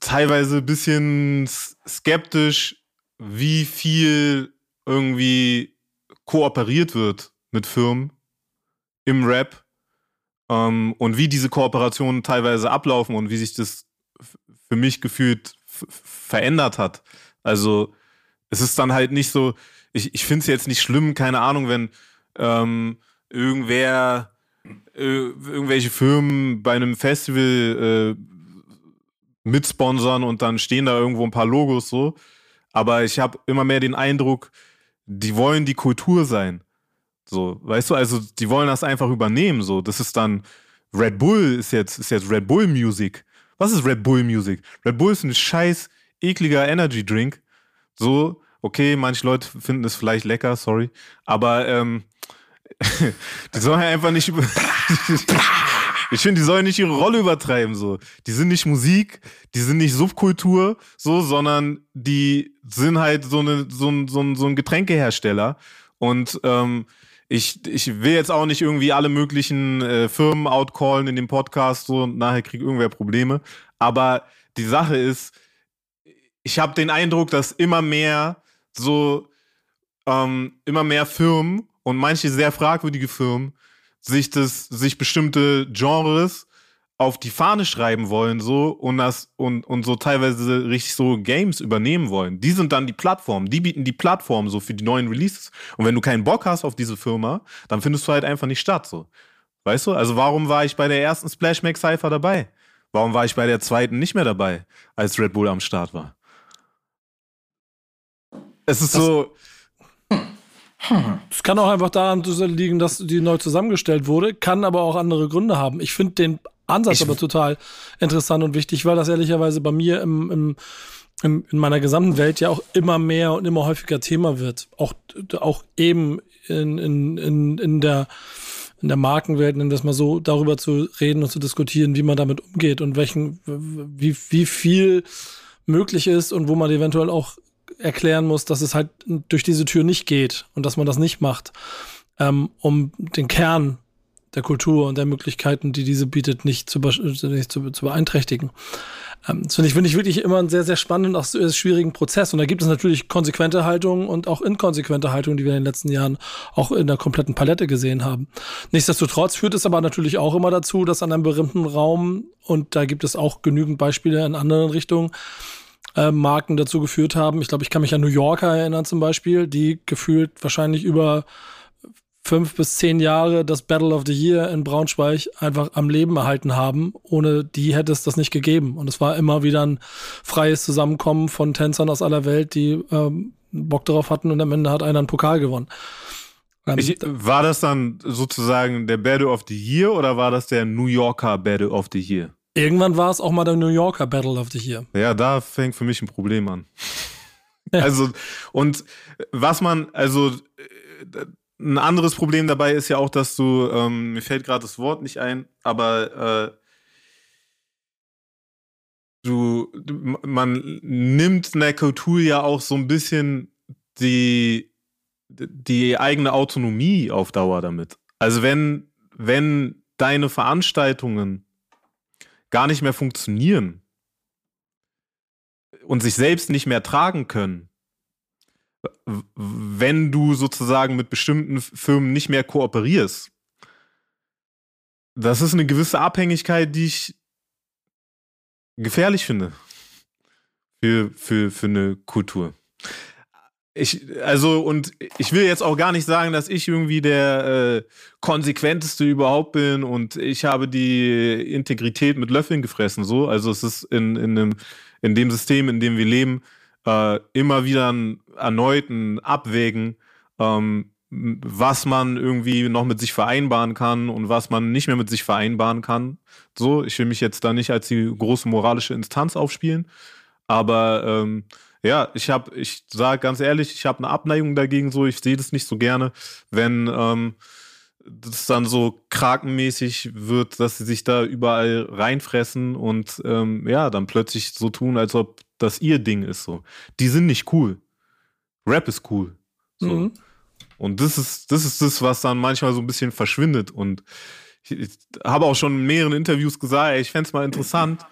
teilweise ein bisschen skeptisch, wie viel irgendwie kooperiert wird mit Firmen im Rap ähm, und wie diese Kooperationen teilweise ablaufen und wie sich das für mich gefühlt verändert hat. Also es ist dann halt nicht so, ich, ich finde es jetzt nicht schlimm, keine Ahnung, wenn ähm, irgendwer, äh, irgendwelche Firmen bei einem Festival äh, mitsponsern und dann stehen da irgendwo ein paar Logos so. Aber ich habe immer mehr den Eindruck, die wollen die Kultur sein. So, weißt du, also die wollen das einfach übernehmen. So, das ist dann Red Bull ist jetzt, ist jetzt Red Bull Music. Was ist Red Bull Music? Red Bull ist ein scheiß ekliger Energy Drink. So, okay, manche Leute finden es vielleicht lecker, sorry. Aber ähm, *laughs* die sollen einfach nicht über. *laughs* ich finde, die sollen nicht ihre Rolle übertreiben, so. Die sind nicht Musik, die sind nicht Subkultur, so, sondern die sind halt so, eine, so, ein, so, so ein Getränkehersteller. Und ähm, ich, ich will jetzt auch nicht irgendwie alle möglichen äh, Firmen outcallen in dem Podcast, so, und nachher kriegt irgendwer Probleme. Aber die Sache ist, ich habe den Eindruck, dass immer mehr so, ähm, immer mehr Firmen und manche sehr fragwürdige Firmen sich das, sich bestimmte Genres auf die Fahne schreiben wollen, so und das und, und so teilweise richtig so Games übernehmen wollen. Die sind dann die Plattform, die bieten die Plattform so für die neuen Releases. Und wenn du keinen Bock hast auf diese Firma, dann findest du halt einfach nicht statt, so. Weißt du? Also warum war ich bei der ersten Splash Mac Cypher dabei? Warum war ich bei der zweiten nicht mehr dabei, als Red Bull am Start war? Es ist das, so, es kann auch einfach daran liegen, dass die neu zusammengestellt wurde, kann aber auch andere Gründe haben. Ich finde den Ansatz ich aber total interessant und wichtig, weil das ehrlicherweise bei mir im, im, im, in meiner gesamten Welt ja auch immer mehr und immer häufiger Thema wird. Auch, auch eben in, in, in, in der in der Markenwelt, nennen wir es mal so, darüber zu reden und zu diskutieren, wie man damit umgeht und welchen, wie, wie viel möglich ist und wo man eventuell auch erklären muss, dass es halt durch diese Tür nicht geht und dass man das nicht macht, ähm, um den Kern der Kultur und der Möglichkeiten, die diese bietet, nicht zu, nicht zu, zu beeinträchtigen. Ähm, das finde ich, finde ich wirklich immer einen sehr, sehr spannenden, auch sehr schwierigen Prozess. Und da gibt es natürlich konsequente Haltungen und auch inkonsequente Haltungen, die wir in den letzten Jahren auch in der kompletten Palette gesehen haben. Nichtsdestotrotz führt es aber natürlich auch immer dazu, dass an einem berühmten Raum, und da gibt es auch genügend Beispiele in anderen Richtungen, äh, Marken dazu geführt haben. Ich glaube, ich kann mich an New Yorker erinnern zum Beispiel, die gefühlt wahrscheinlich über fünf bis zehn Jahre das Battle of the Year in Braunschweig einfach am Leben erhalten haben. Ohne die hätte es das nicht gegeben. Und es war immer wieder ein freies Zusammenkommen von Tänzern aus aller Welt, die ähm, Bock darauf hatten und am Ende hat einer einen Pokal gewonnen. Ähm, ich, war das dann sozusagen der Battle of the Year oder war das der New Yorker Battle of the Year? Irgendwann war es auch mal der New Yorker Battle of the Year. Ja, da fängt für mich ein Problem an. *laughs* Ja. Also, und was man, also, ein anderes Problem dabei ist ja auch, dass du, ähm, mir fällt gerade das Wort nicht ein, aber äh, du, man nimmt einer Kultur ja auch so ein bisschen die, die eigene Autonomie auf Dauer damit. Also wenn, wenn deine Veranstaltungen gar nicht mehr funktionieren und sich selbst nicht mehr tragen können, wenn du sozusagen mit bestimmten Firmen nicht mehr kooperierst. Das ist eine gewisse Abhängigkeit, die ich gefährlich finde für, für, für eine Kultur. Ich, also, und ich will jetzt auch gar nicht sagen, dass ich irgendwie der äh, konsequenteste überhaupt bin und ich habe die Integrität mit Löffeln gefressen. So, also es ist in, in, einem, in dem System, in dem wir leben, äh, immer wieder ein erneuten Abwägen, ähm, was man irgendwie noch mit sich vereinbaren kann und was man nicht mehr mit sich vereinbaren kann. So, ich will mich jetzt da nicht als die große moralische Instanz aufspielen, aber ähm, ja, ich habe, ich sage ganz ehrlich, ich habe eine Abneigung dagegen so, ich sehe das nicht so gerne, wenn ähm, das dann so krakenmäßig wird, dass sie sich da überall reinfressen und ähm, ja, dann plötzlich so tun, als ob das ihr Ding ist so. Die sind nicht cool. Rap ist cool. So. Mhm. Und das ist, das ist das, was dann manchmal so ein bisschen verschwindet. Und ich, ich habe auch schon in mehreren Interviews gesagt, ey, ich fände es mal interessant,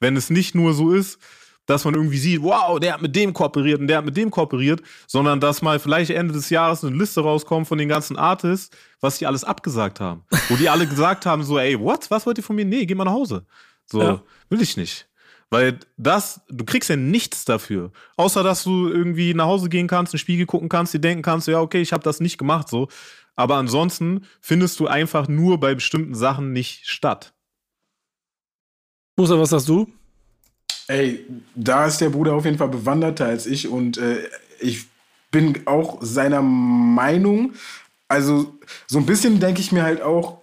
wenn es nicht nur so ist, dass man irgendwie sieht, wow, der hat mit dem kooperiert und der hat mit dem kooperiert, sondern dass mal vielleicht Ende des Jahres eine Liste rauskommt von den ganzen Artists, was die alles abgesagt haben. Wo die alle gesagt haben, so, ey, what? Was wollt ihr von mir? Nee, geh mal nach Hause. So, ja. will ich nicht. Weil das, du kriegst ja nichts dafür. Außer, dass du irgendwie nach Hause gehen kannst, in den Spiegel gucken kannst, dir denken kannst, ja, okay, ich habe das nicht gemacht, so. Aber ansonsten findest du einfach nur bei bestimmten Sachen nicht statt. Musa, was sagst du? Ey, da ist der Bruder auf jeden Fall bewanderter als ich und äh, ich bin auch seiner Meinung. Also so ein bisschen denke ich mir halt auch,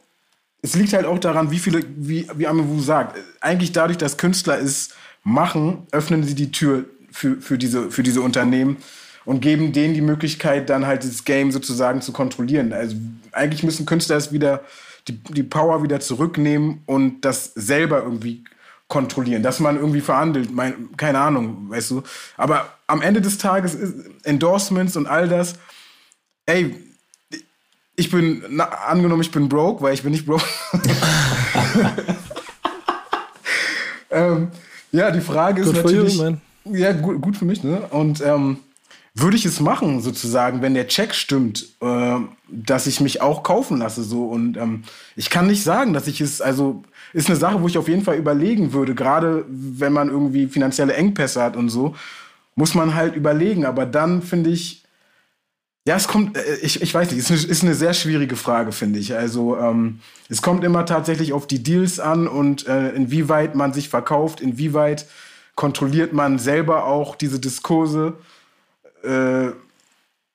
es liegt halt auch daran, wie viele, wie, wie Amewu sagt, eigentlich dadurch, dass Künstler es machen, öffnen sie die Tür für, für, diese, für diese Unternehmen und geben denen die Möglichkeit, dann halt das Game sozusagen zu kontrollieren. Also eigentlich müssen Künstler es wieder, die, die Power wieder zurücknehmen und das selber irgendwie kontrollieren, dass man irgendwie verhandelt, mein, keine Ahnung, weißt du. Aber am Ende des Tages ist Endorsements und all das, ey, ich bin, na, angenommen, ich bin broke, weil ich bin nicht broke. *laughs* ähm, ja, die Frage ist natürlich, you, ja, gut, gut für mich, ne? Und ähm, würde ich es machen, sozusagen, wenn der Check stimmt, äh, dass ich mich auch kaufen lasse, so. Und ähm, ich kann nicht sagen, dass ich es, also ist eine Sache, wo ich auf jeden Fall überlegen würde, gerade wenn man irgendwie finanzielle Engpässe hat und so, muss man halt überlegen. Aber dann finde ich, ja, es kommt, äh, ich, ich weiß nicht, es ist eine, ist eine sehr schwierige Frage, finde ich. Also ähm, es kommt immer tatsächlich auf die Deals an und äh, inwieweit man sich verkauft, inwieweit kontrolliert man selber auch diese Diskurse, äh,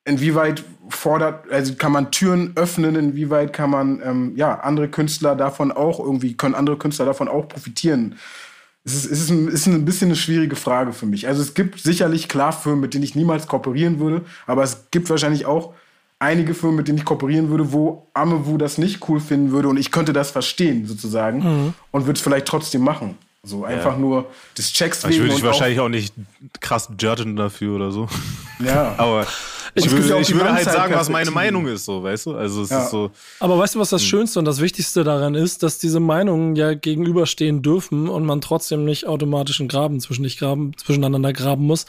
inwieweit fordert, also kann man Türen öffnen, inwieweit kann man ähm, ja andere Künstler davon auch irgendwie, können andere Künstler davon auch profitieren es ist, es ist, ein, ist ein bisschen eine schwierige Frage für mich. Also es gibt sicherlich klar Firmen, mit denen ich niemals kooperieren würde, aber es gibt wahrscheinlich auch einige Firmen, mit denen ich kooperieren würde, wo Amewu das nicht cool finden würde und ich könnte das verstehen sozusagen mhm. und würde es vielleicht trotzdem machen. So einfach ja. nur des Checks wegen. Ich würde dich wahrscheinlich auch nicht krass judgen dafür oder so. Ja. *laughs* aber ich, würde, ich würde halt sagen, was meine Meinung ist, so, weißt du? Also es ja. ist so. Aber weißt du, was das hm. Schönste und das Wichtigste daran ist, dass diese Meinungen ja gegenüberstehen dürfen und man trotzdem nicht automatisch einen Graben zwischen nicht graben, zwischeneinander graben muss,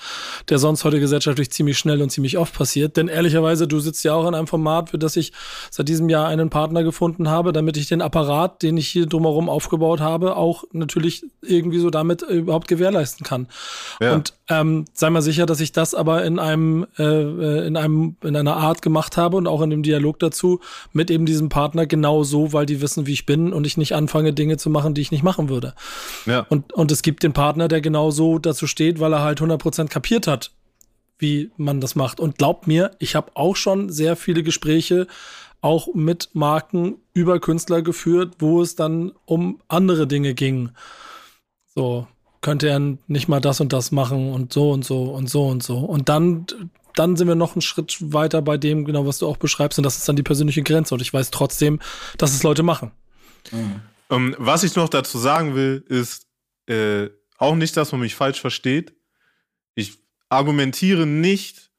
der sonst heute gesellschaftlich ziemlich schnell und ziemlich oft passiert. Denn ehrlicherweise, du sitzt ja auch in einem Format, für das ich seit diesem Jahr einen Partner gefunden habe, damit ich den Apparat, den ich hier drumherum aufgebaut habe, auch natürlich irgendwie so damit überhaupt gewährleisten kann. Ja. Und ähm, sei mal sicher, dass ich das aber in einem äh, äh in einem in einer Art gemacht habe und auch in dem Dialog dazu mit eben diesem Partner genau so, weil die wissen, wie ich bin und ich nicht anfange Dinge zu machen, die ich nicht machen würde. Ja. Und und es gibt den Partner, der genau so dazu steht, weil er halt 100% kapiert hat, wie man das macht. Und glaubt mir, ich habe auch schon sehr viele Gespräche auch mit Marken über Künstler geführt, wo es dann um andere Dinge ging. So, könnte er nicht mal das und das machen und so und so und so und so. Und dann, dann sind wir noch einen Schritt weiter bei dem, genau, was du auch beschreibst, und das ist dann die persönliche Grenze. Und ich weiß trotzdem, dass es Leute machen. Mhm. Um, ähm, was ich noch dazu sagen will, ist äh, auch nicht, dass man mich falsch versteht. Ich argumentiere nicht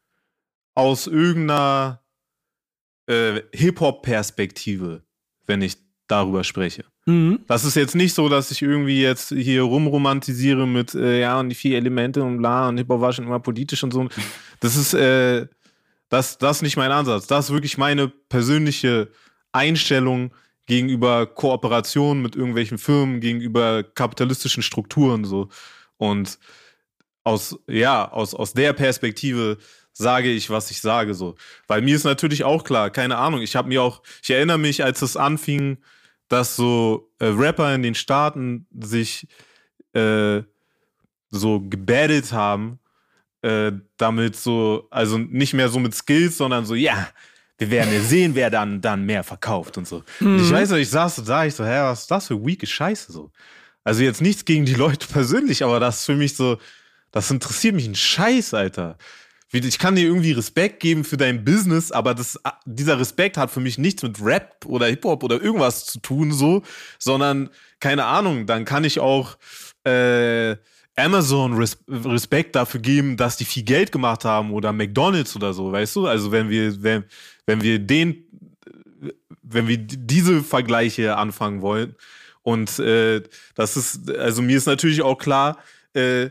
aus irgendeiner äh, Hip-Hop-Perspektive, wenn ich darüber spreche. Mhm. Das ist jetzt nicht so, dass ich irgendwie jetzt hier rumromantisiere mit, äh, ja, und die vier Elemente und bla, und Hip-Hop war schon immer politisch und so. Das ist, äh, das, das ist nicht mein Ansatz. Das ist wirklich meine persönliche Einstellung gegenüber Kooperation mit irgendwelchen Firmen, gegenüber kapitalistischen Strukturen so. Und aus, ja, aus, aus der Perspektive sage ich, was ich sage, so. Weil mir ist natürlich auch klar, keine Ahnung, ich habe mir auch, ich erinnere mich, als es anfing, dass so äh, Rapper in den Staaten sich äh, so gebattelt haben, äh, damit so, also nicht mehr so mit Skills, sondern so, ja, wir werden ja sehen, wer dann, dann mehr verkauft und so. Mhm. Und ich weiß nicht, ich saß so da, ich so, hä, was ist das für weake Scheiße so? Also jetzt nichts gegen die Leute *laughs* persönlich, aber das ist für mich so, das interessiert mich ein Scheiß, Alter. Ich kann dir irgendwie Respekt geben für dein Business, aber das, dieser Respekt hat für mich nichts mit Rap oder Hip-Hop oder irgendwas zu tun, so, sondern, keine Ahnung, dann kann ich auch äh, Amazon Res Respekt dafür geben, dass die viel Geld gemacht haben oder McDonalds oder so, weißt du? Also wenn wir, wenn, wenn wir den, wenn wir diese Vergleiche anfangen wollen, und äh, das ist, also mir ist natürlich auch klar, äh,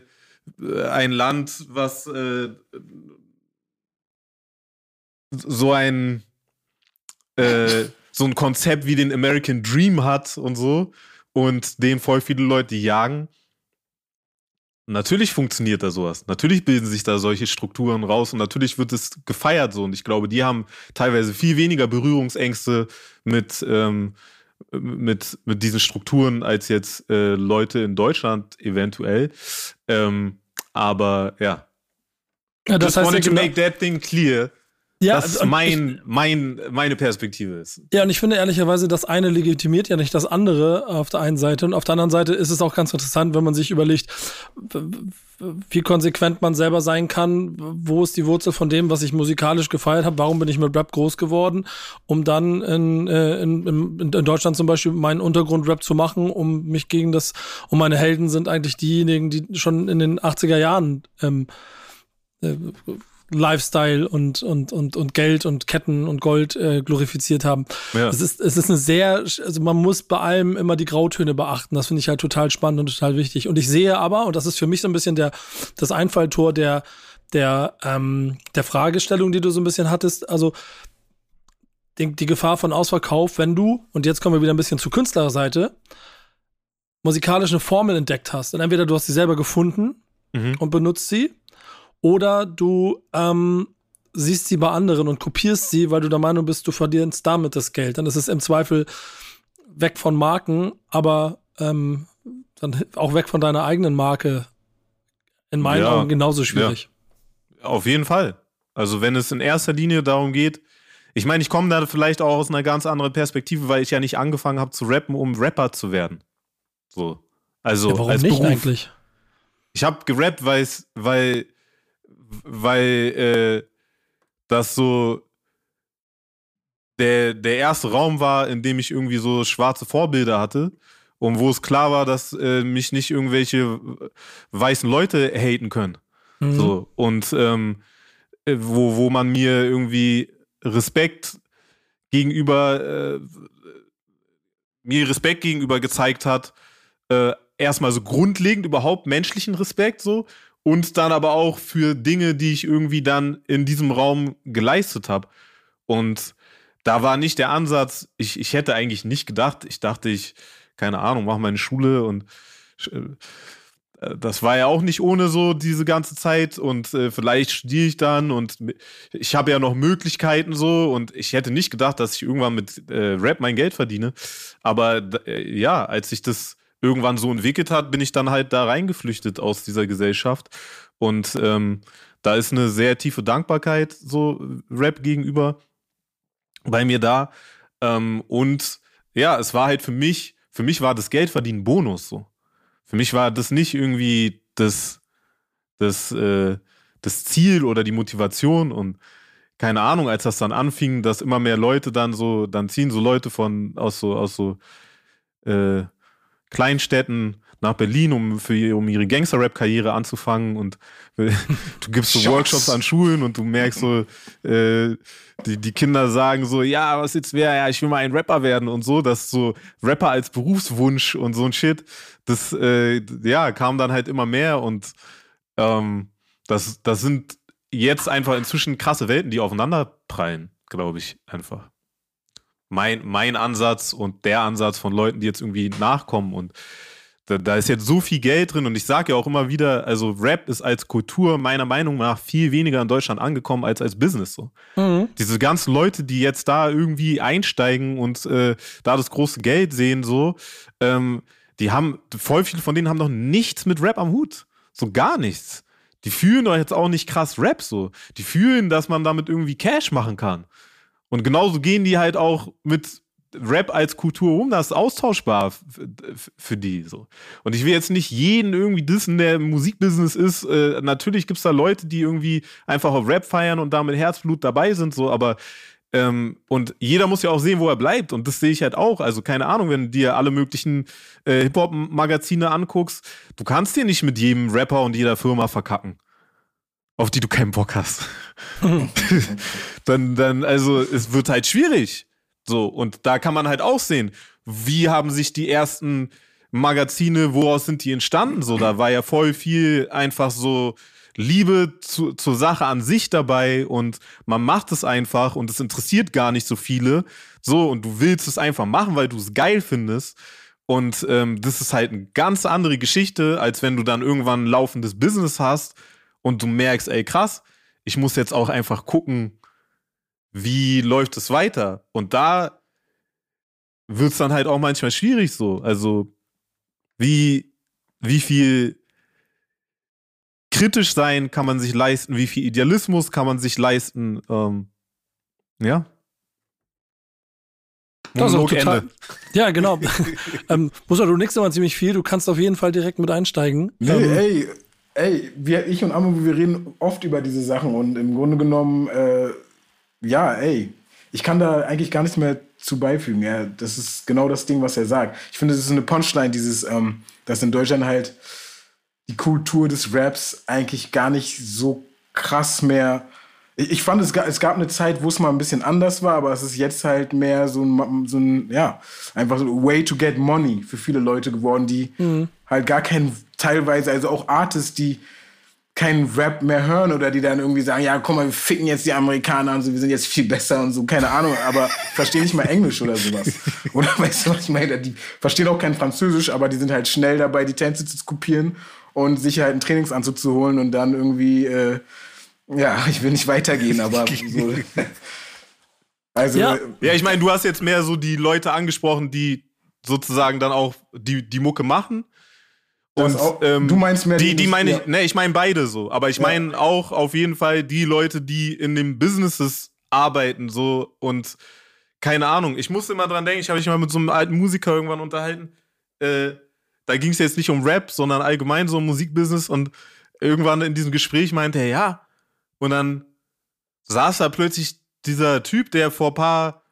ein Land, was äh, so ein äh, so ein Konzept wie den American Dream hat und so und den voll viele Leute jagen. Natürlich funktioniert da sowas. Natürlich bilden sich da solche Strukturen raus und natürlich wird es gefeiert so. Und ich glaube, die haben teilweise viel weniger Berührungsängste mit, ähm, mit, mit diesen Strukturen als jetzt äh, Leute in Deutschland eventuell. Ähm, aber ja. ja das Just heißt wanted to make that thing clear. Ja, das ist mein, ich, mein, meine Perspektive ist. Ja, und ich finde ehrlicherweise, das eine legitimiert ja nicht das andere auf der einen Seite. Und auf der anderen Seite ist es auch ganz interessant, wenn man sich überlegt, wie konsequent man selber sein kann, wo ist die Wurzel von dem, was ich musikalisch gefeiert habe, warum bin ich mit Rap groß geworden, um dann in, äh, in, in, in Deutschland zum Beispiel meinen Untergrund-Rap zu machen, um mich gegen das, und meine Helden sind eigentlich diejenigen, die schon in den 80er Jahren ähm, äh, Lifestyle und, und, und, und Geld und Ketten und Gold äh, glorifiziert haben. Ja. Es, ist, es ist eine sehr, also man muss bei allem immer die Grautöne beachten. Das finde ich halt total spannend und total wichtig. Und ich sehe aber, und das ist für mich so ein bisschen der, das Einfalltor der, der, ähm, der Fragestellung, die du so ein bisschen hattest. Also die, die Gefahr von Ausverkauf, wenn du, und jetzt kommen wir wieder ein bisschen zur Künstlerseite, musikalisch eine Formel entdeckt hast. Und entweder du hast sie selber gefunden mhm. und benutzt sie, oder du ähm, siehst sie bei anderen und kopierst sie, weil du der Meinung bist, du verdienst damit das Geld. Dann ist es im Zweifel weg von Marken, aber ähm, dann auch weg von deiner eigenen Marke. In meinen ja, Augen genauso schwierig. Ja. Auf jeden Fall. Also wenn es in erster Linie darum geht, ich meine, ich komme da vielleicht auch aus einer ganz anderen Perspektive, weil ich ja nicht angefangen habe zu rappen, um Rapper zu werden. So. Also ja, warum als nicht Beruf. eigentlich? Ich habe gerappt, weil weil äh, das so der, der erste Raum war, in dem ich irgendwie so schwarze Vorbilder hatte und wo es klar war, dass äh, mich nicht irgendwelche weißen Leute haten können. Mhm. So und ähm, äh, wo, wo man mir irgendwie Respekt gegenüber äh, mir Respekt gegenüber gezeigt hat, äh, erstmal so grundlegend überhaupt menschlichen Respekt so und dann aber auch für Dinge, die ich irgendwie dann in diesem Raum geleistet habe. Und da war nicht der Ansatz, ich, ich hätte eigentlich nicht gedacht, ich dachte, ich, keine Ahnung, mache meine Schule und äh, das war ja auch nicht ohne so diese ganze Zeit und äh, vielleicht studiere ich dann und ich habe ja noch Möglichkeiten so und ich hätte nicht gedacht, dass ich irgendwann mit äh, Rap mein Geld verdiene. Aber äh, ja, als ich das irgendwann so entwickelt hat, bin ich dann halt da reingeflüchtet aus dieser Gesellschaft. Und ähm, da ist eine sehr tiefe Dankbarkeit so Rap gegenüber bei mir da. Ähm, und ja, es war halt für mich, für mich war das Geldverdienen Bonus so. Für mich war das nicht irgendwie das, das, äh, das Ziel oder die Motivation und keine Ahnung, als das dann anfing, dass immer mehr Leute dann so, dann ziehen so Leute von aus so, aus so äh, Kleinstädten nach Berlin, um, für, um ihre Gangster-Rap-Karriere anzufangen und *laughs* du gibst so Workshops an Schulen und du merkst so, äh, die, die Kinder sagen so, ja, was jetzt wäre, ja, ich will mal ein Rapper werden und so, dass so Rapper als Berufswunsch und so ein Shit, das, äh, ja, kam dann halt immer mehr und ähm, das, das sind jetzt einfach inzwischen krasse Welten, die aufeinanderprallen, glaube ich, einfach mein, mein Ansatz und der Ansatz von Leuten, die jetzt irgendwie nachkommen. Und da, da ist jetzt so viel Geld drin und ich sage ja auch immer wieder, also Rap ist als Kultur meiner Meinung nach viel weniger in Deutschland angekommen als als Business so. Mhm. Diese ganzen Leute, die jetzt da irgendwie einsteigen und äh, da das große Geld sehen so, ähm, die haben, voll viele von denen haben noch nichts mit Rap am Hut. So gar nichts. Die fühlen doch jetzt auch nicht krass Rap so. Die fühlen, dass man damit irgendwie Cash machen kann. Und genauso gehen die halt auch mit Rap als Kultur um, das ist austauschbar für die so. Und ich will jetzt nicht jeden irgendwie dissen, der im Musikbusiness ist. Äh, natürlich gibt es da Leute, die irgendwie einfach auf Rap feiern und da mit Herzblut dabei sind, so, aber ähm, und jeder muss ja auch sehen, wo er bleibt. Und das sehe ich halt auch. Also keine Ahnung, wenn du dir alle möglichen äh, Hip-Hop-Magazine anguckst, du kannst dir nicht mit jedem Rapper und jeder Firma verkacken, auf die du keinen Bock hast. *laughs* *laughs* dann, dann, also es wird halt schwierig. So, und da kann man halt auch sehen, wie haben sich die ersten Magazine, woraus sind die entstanden? So, da war ja voll viel einfach so Liebe zu, zur Sache an sich dabei und man macht es einfach und es interessiert gar nicht so viele. So, und du willst es einfach machen, weil du es geil findest. Und ähm, das ist halt eine ganz andere Geschichte, als wenn du dann irgendwann ein laufendes Business hast und du merkst, ey, krass, ich muss jetzt auch einfach gucken, wie läuft es weiter. Und da wird es dann halt auch manchmal schwierig so. Also, wie, wie viel kritisch sein kann man sich leisten, wie viel Idealismus kann man sich leisten. Ähm, ja. Das ist auch total, Ende. Ja, genau. *laughs* ähm, Musa, du nickst immer ziemlich viel. Du kannst auf jeden Fall direkt mit einsteigen. Nee, ähm, ey, ey, wir, ich und Amu, wir reden oft über diese Sachen und im Grunde genommen, äh, ja, ey, ich kann da eigentlich gar nichts mehr zu beifügen. Ja, das ist genau das Ding, was er sagt. Ich finde, das ist eine Punchline, dieses, ähm, dass in Deutschland halt die Kultur des Raps eigentlich gar nicht so krass mehr. Ich, fand, es gab, es gab eine Zeit, wo es mal ein bisschen anders war, aber es ist jetzt halt mehr so ein, so ein ja, einfach so way to get money für viele Leute geworden, die mhm. halt gar keinen, teilweise, also auch Artists, die keinen Rap mehr hören oder die dann irgendwie sagen, ja, komm mal, wir ficken jetzt die Amerikaner und so, wir sind jetzt viel besser und so, keine Ahnung, aber *laughs* verstehen nicht mal Englisch oder sowas. Oder *laughs* weißt du, was ich meine? Die verstehen auch kein Französisch, aber die sind halt schnell dabei, die Tänze zu kopieren und sich halt einen Trainingsanzug zu holen und dann irgendwie, äh, ja, *laughs* ich will nicht weitergehen, aber *laughs* so. Also, ja. ja, ich meine, du hast jetzt mehr so die Leute angesprochen, die sozusagen dann auch die, die Mucke machen. Und auch, ähm, du meinst mehr die, die meine ich, ja. ne, ich meine beide so, aber ich meine ja. auch auf jeden Fall die Leute, die in den Businesses arbeiten so und keine Ahnung. Ich musste immer dran denken, ich habe mich mal mit so einem alten Musiker irgendwann unterhalten. Äh, da ging es jetzt nicht um Rap, sondern allgemein so um Musikbusiness und irgendwann in diesem Gespräch meinte er, ja. Und dann saß da plötzlich dieser Typ, der vor ein paar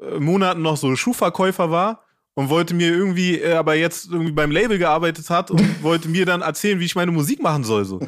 äh, Monaten noch so Schuhverkäufer war und wollte mir irgendwie, äh, aber jetzt irgendwie beim Label gearbeitet hat und *laughs* wollte mir dann erzählen, wie ich meine Musik machen soll. So. *laughs*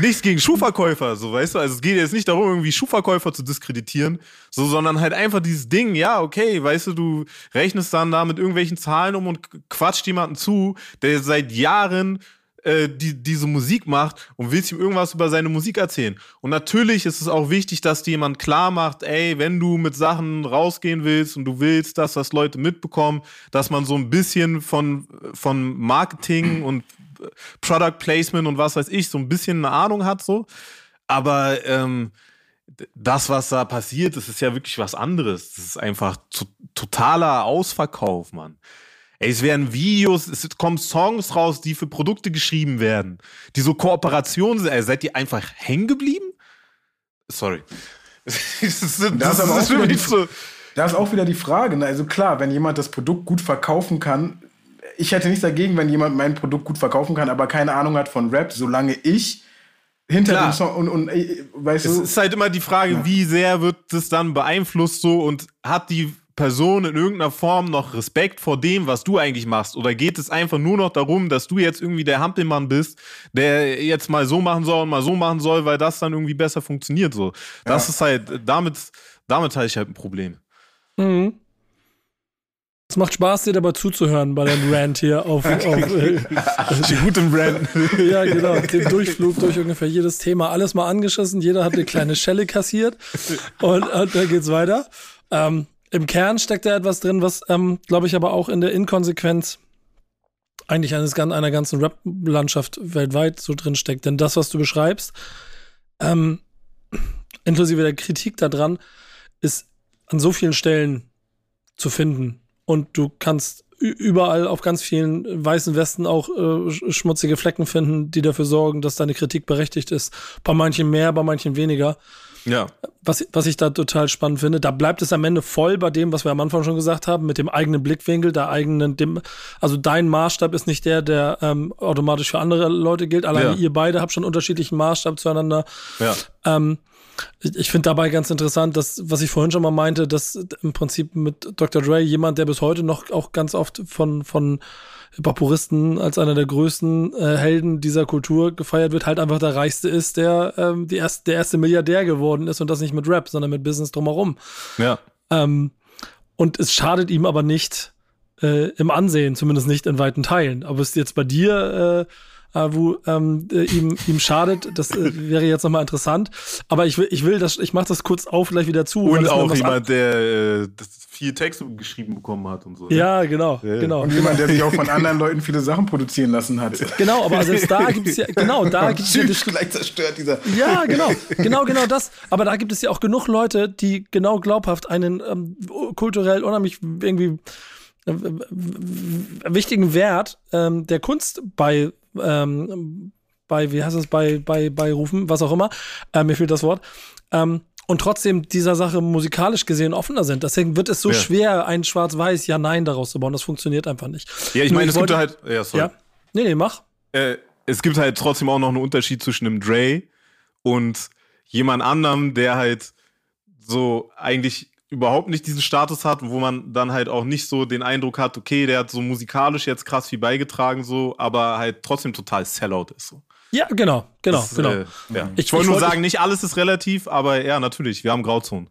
nichts gegen Schuhverkäufer, so weißt du. Also es geht jetzt nicht darum, irgendwie Schuhverkäufer zu diskreditieren, so, sondern halt einfach dieses Ding, ja, okay, weißt du, du rechnest dann da mit irgendwelchen Zahlen um und quatscht jemanden zu, der seit Jahren äh, die diese Musik macht und willst ihm irgendwas über seine Musik erzählen. Und natürlich ist es auch wichtig, dass dir jemand klar macht, ey, wenn du mit Sachen rausgehen willst und du willst, dass das Leute mitbekommen, dass man so ein bisschen von, von Marketing *clears throat* und Product Placement und was weiß ich, so ein bisschen eine Ahnung hat, so. Aber ähm, das, was da passiert, das ist ja wirklich was anderes. Das ist einfach totaler Ausverkauf, Mann. Ey, es werden Videos, es kommen Songs raus, die für Produkte geschrieben werden, die so Kooperationen sind. Ey, seid ihr einfach hängen geblieben? Sorry. *laughs* das ist, das, das ist, ist für mich so. Da ist auch wieder die Frage. Ne? Also klar, wenn jemand das Produkt gut verkaufen kann, ich hätte nichts dagegen, wenn jemand mein Produkt gut verkaufen kann, aber keine Ahnung hat von Rap, solange ich hinter Klar. dem Song und, und äh, weißt es du. Es ist halt immer die Frage, ja. wie sehr wird das dann beeinflusst so und hat die Person in irgendeiner Form noch Respekt vor dem, was du eigentlich machst? Oder geht es einfach nur noch darum, dass du jetzt irgendwie der Hampelmann bist, der jetzt mal so machen soll und mal so machen soll, weil das dann irgendwie besser funktioniert? So, das ja. ist halt, damit, damit habe ich halt ein Problem. Mhm. Es macht Spaß, dir dabei zuzuhören bei deinem Rant hier auf, *laughs* auf äh, gutem Rant. *laughs* ja, genau. Den Durchflug durch ungefähr jedes Thema. Alles mal angeschissen. Jeder hat eine kleine Schelle kassiert. Und, und dann geht's weiter. Ähm, im Kern steckt da etwas drin, was, ähm, glaube ich, aber auch in der Inkonsequenz eigentlich eines, einer ganzen Rap-Landschaft weltweit so drin steckt. Denn das, was du beschreibst, ähm, inklusive der Kritik daran, ist an so vielen Stellen zu finden. Und du kannst überall auf ganz vielen weißen Westen auch äh, schmutzige Flecken finden, die dafür sorgen, dass deine Kritik berechtigt ist. Bei manchen mehr, bei manchen weniger. Ja. Was, was ich da total spannend finde, da bleibt es am Ende voll bei dem, was wir am Anfang schon gesagt haben, mit dem eigenen Blickwinkel, der eigenen, dem, also dein Maßstab ist nicht der, der ähm, automatisch für andere Leute gilt. Allein ja. ihr beide habt schon unterschiedlichen Maßstab zueinander. Ja. Ähm, ich, ich finde dabei ganz interessant, dass, was ich vorhin schon mal meinte, dass im Prinzip mit Dr. Dre jemand, der bis heute noch auch ganz oft von, von Hip-Hop-Puristen als einer der größten äh, Helden dieser Kultur gefeiert wird, halt einfach der Reichste ist, der ähm, die erst, der erste Milliardär geworden ist und das nicht mit Rap, sondern mit Business drumherum. Ja. Ähm, und es schadet ihm aber nicht äh, im Ansehen, zumindest nicht in weiten Teilen. Aber es ist jetzt bei dir äh, äh, wo ähm, äh, ihm, ihm schadet. Das äh, wäre jetzt nochmal interessant. Aber ich will, ich will das, ich mache das kurz auf, gleich wieder zu. Und auch jemand, der äh, vier Texte geschrieben bekommen hat und so. Ne? Ja, genau, ja. genau. Und jemand, der sich auch von anderen Leuten viele Sachen produzieren lassen hat. Genau, aber selbst da *laughs* gibt es ja, genau, da gibt es ja. gleich zerstört dieser. Ja, genau, genau, genau das. Aber da gibt es ja auch genug Leute, die genau glaubhaft einen ähm, kulturell unheimlich irgendwie wichtigen Wert ähm, der Kunst bei ähm, bei, wie heißt es, bei, bei, bei Rufen, was auch immer, äh, mir fehlt das Wort, ähm, und trotzdem dieser Sache musikalisch gesehen offener sind. Deswegen wird es so ja. schwer, ein Schwarz-Weiß Ja-Nein daraus zu bauen. Das funktioniert einfach nicht. Ja, ich meine, es wollte, gibt halt, ja, sorry. Ja? Nee, nee, mach. Äh, es gibt halt trotzdem auch noch einen Unterschied zwischen einem Dre und jemand anderem, der halt so eigentlich überhaupt nicht diesen Status hat, wo man dann halt auch nicht so den Eindruck hat, okay, der hat so musikalisch jetzt krass viel beigetragen, so, aber halt trotzdem total Sellout ist so. Ja, genau, genau, das, genau. Äh, ja. Ich, ich wollte nur sagen, nicht alles ist relativ, aber ja, natürlich, wir haben Grauzonen.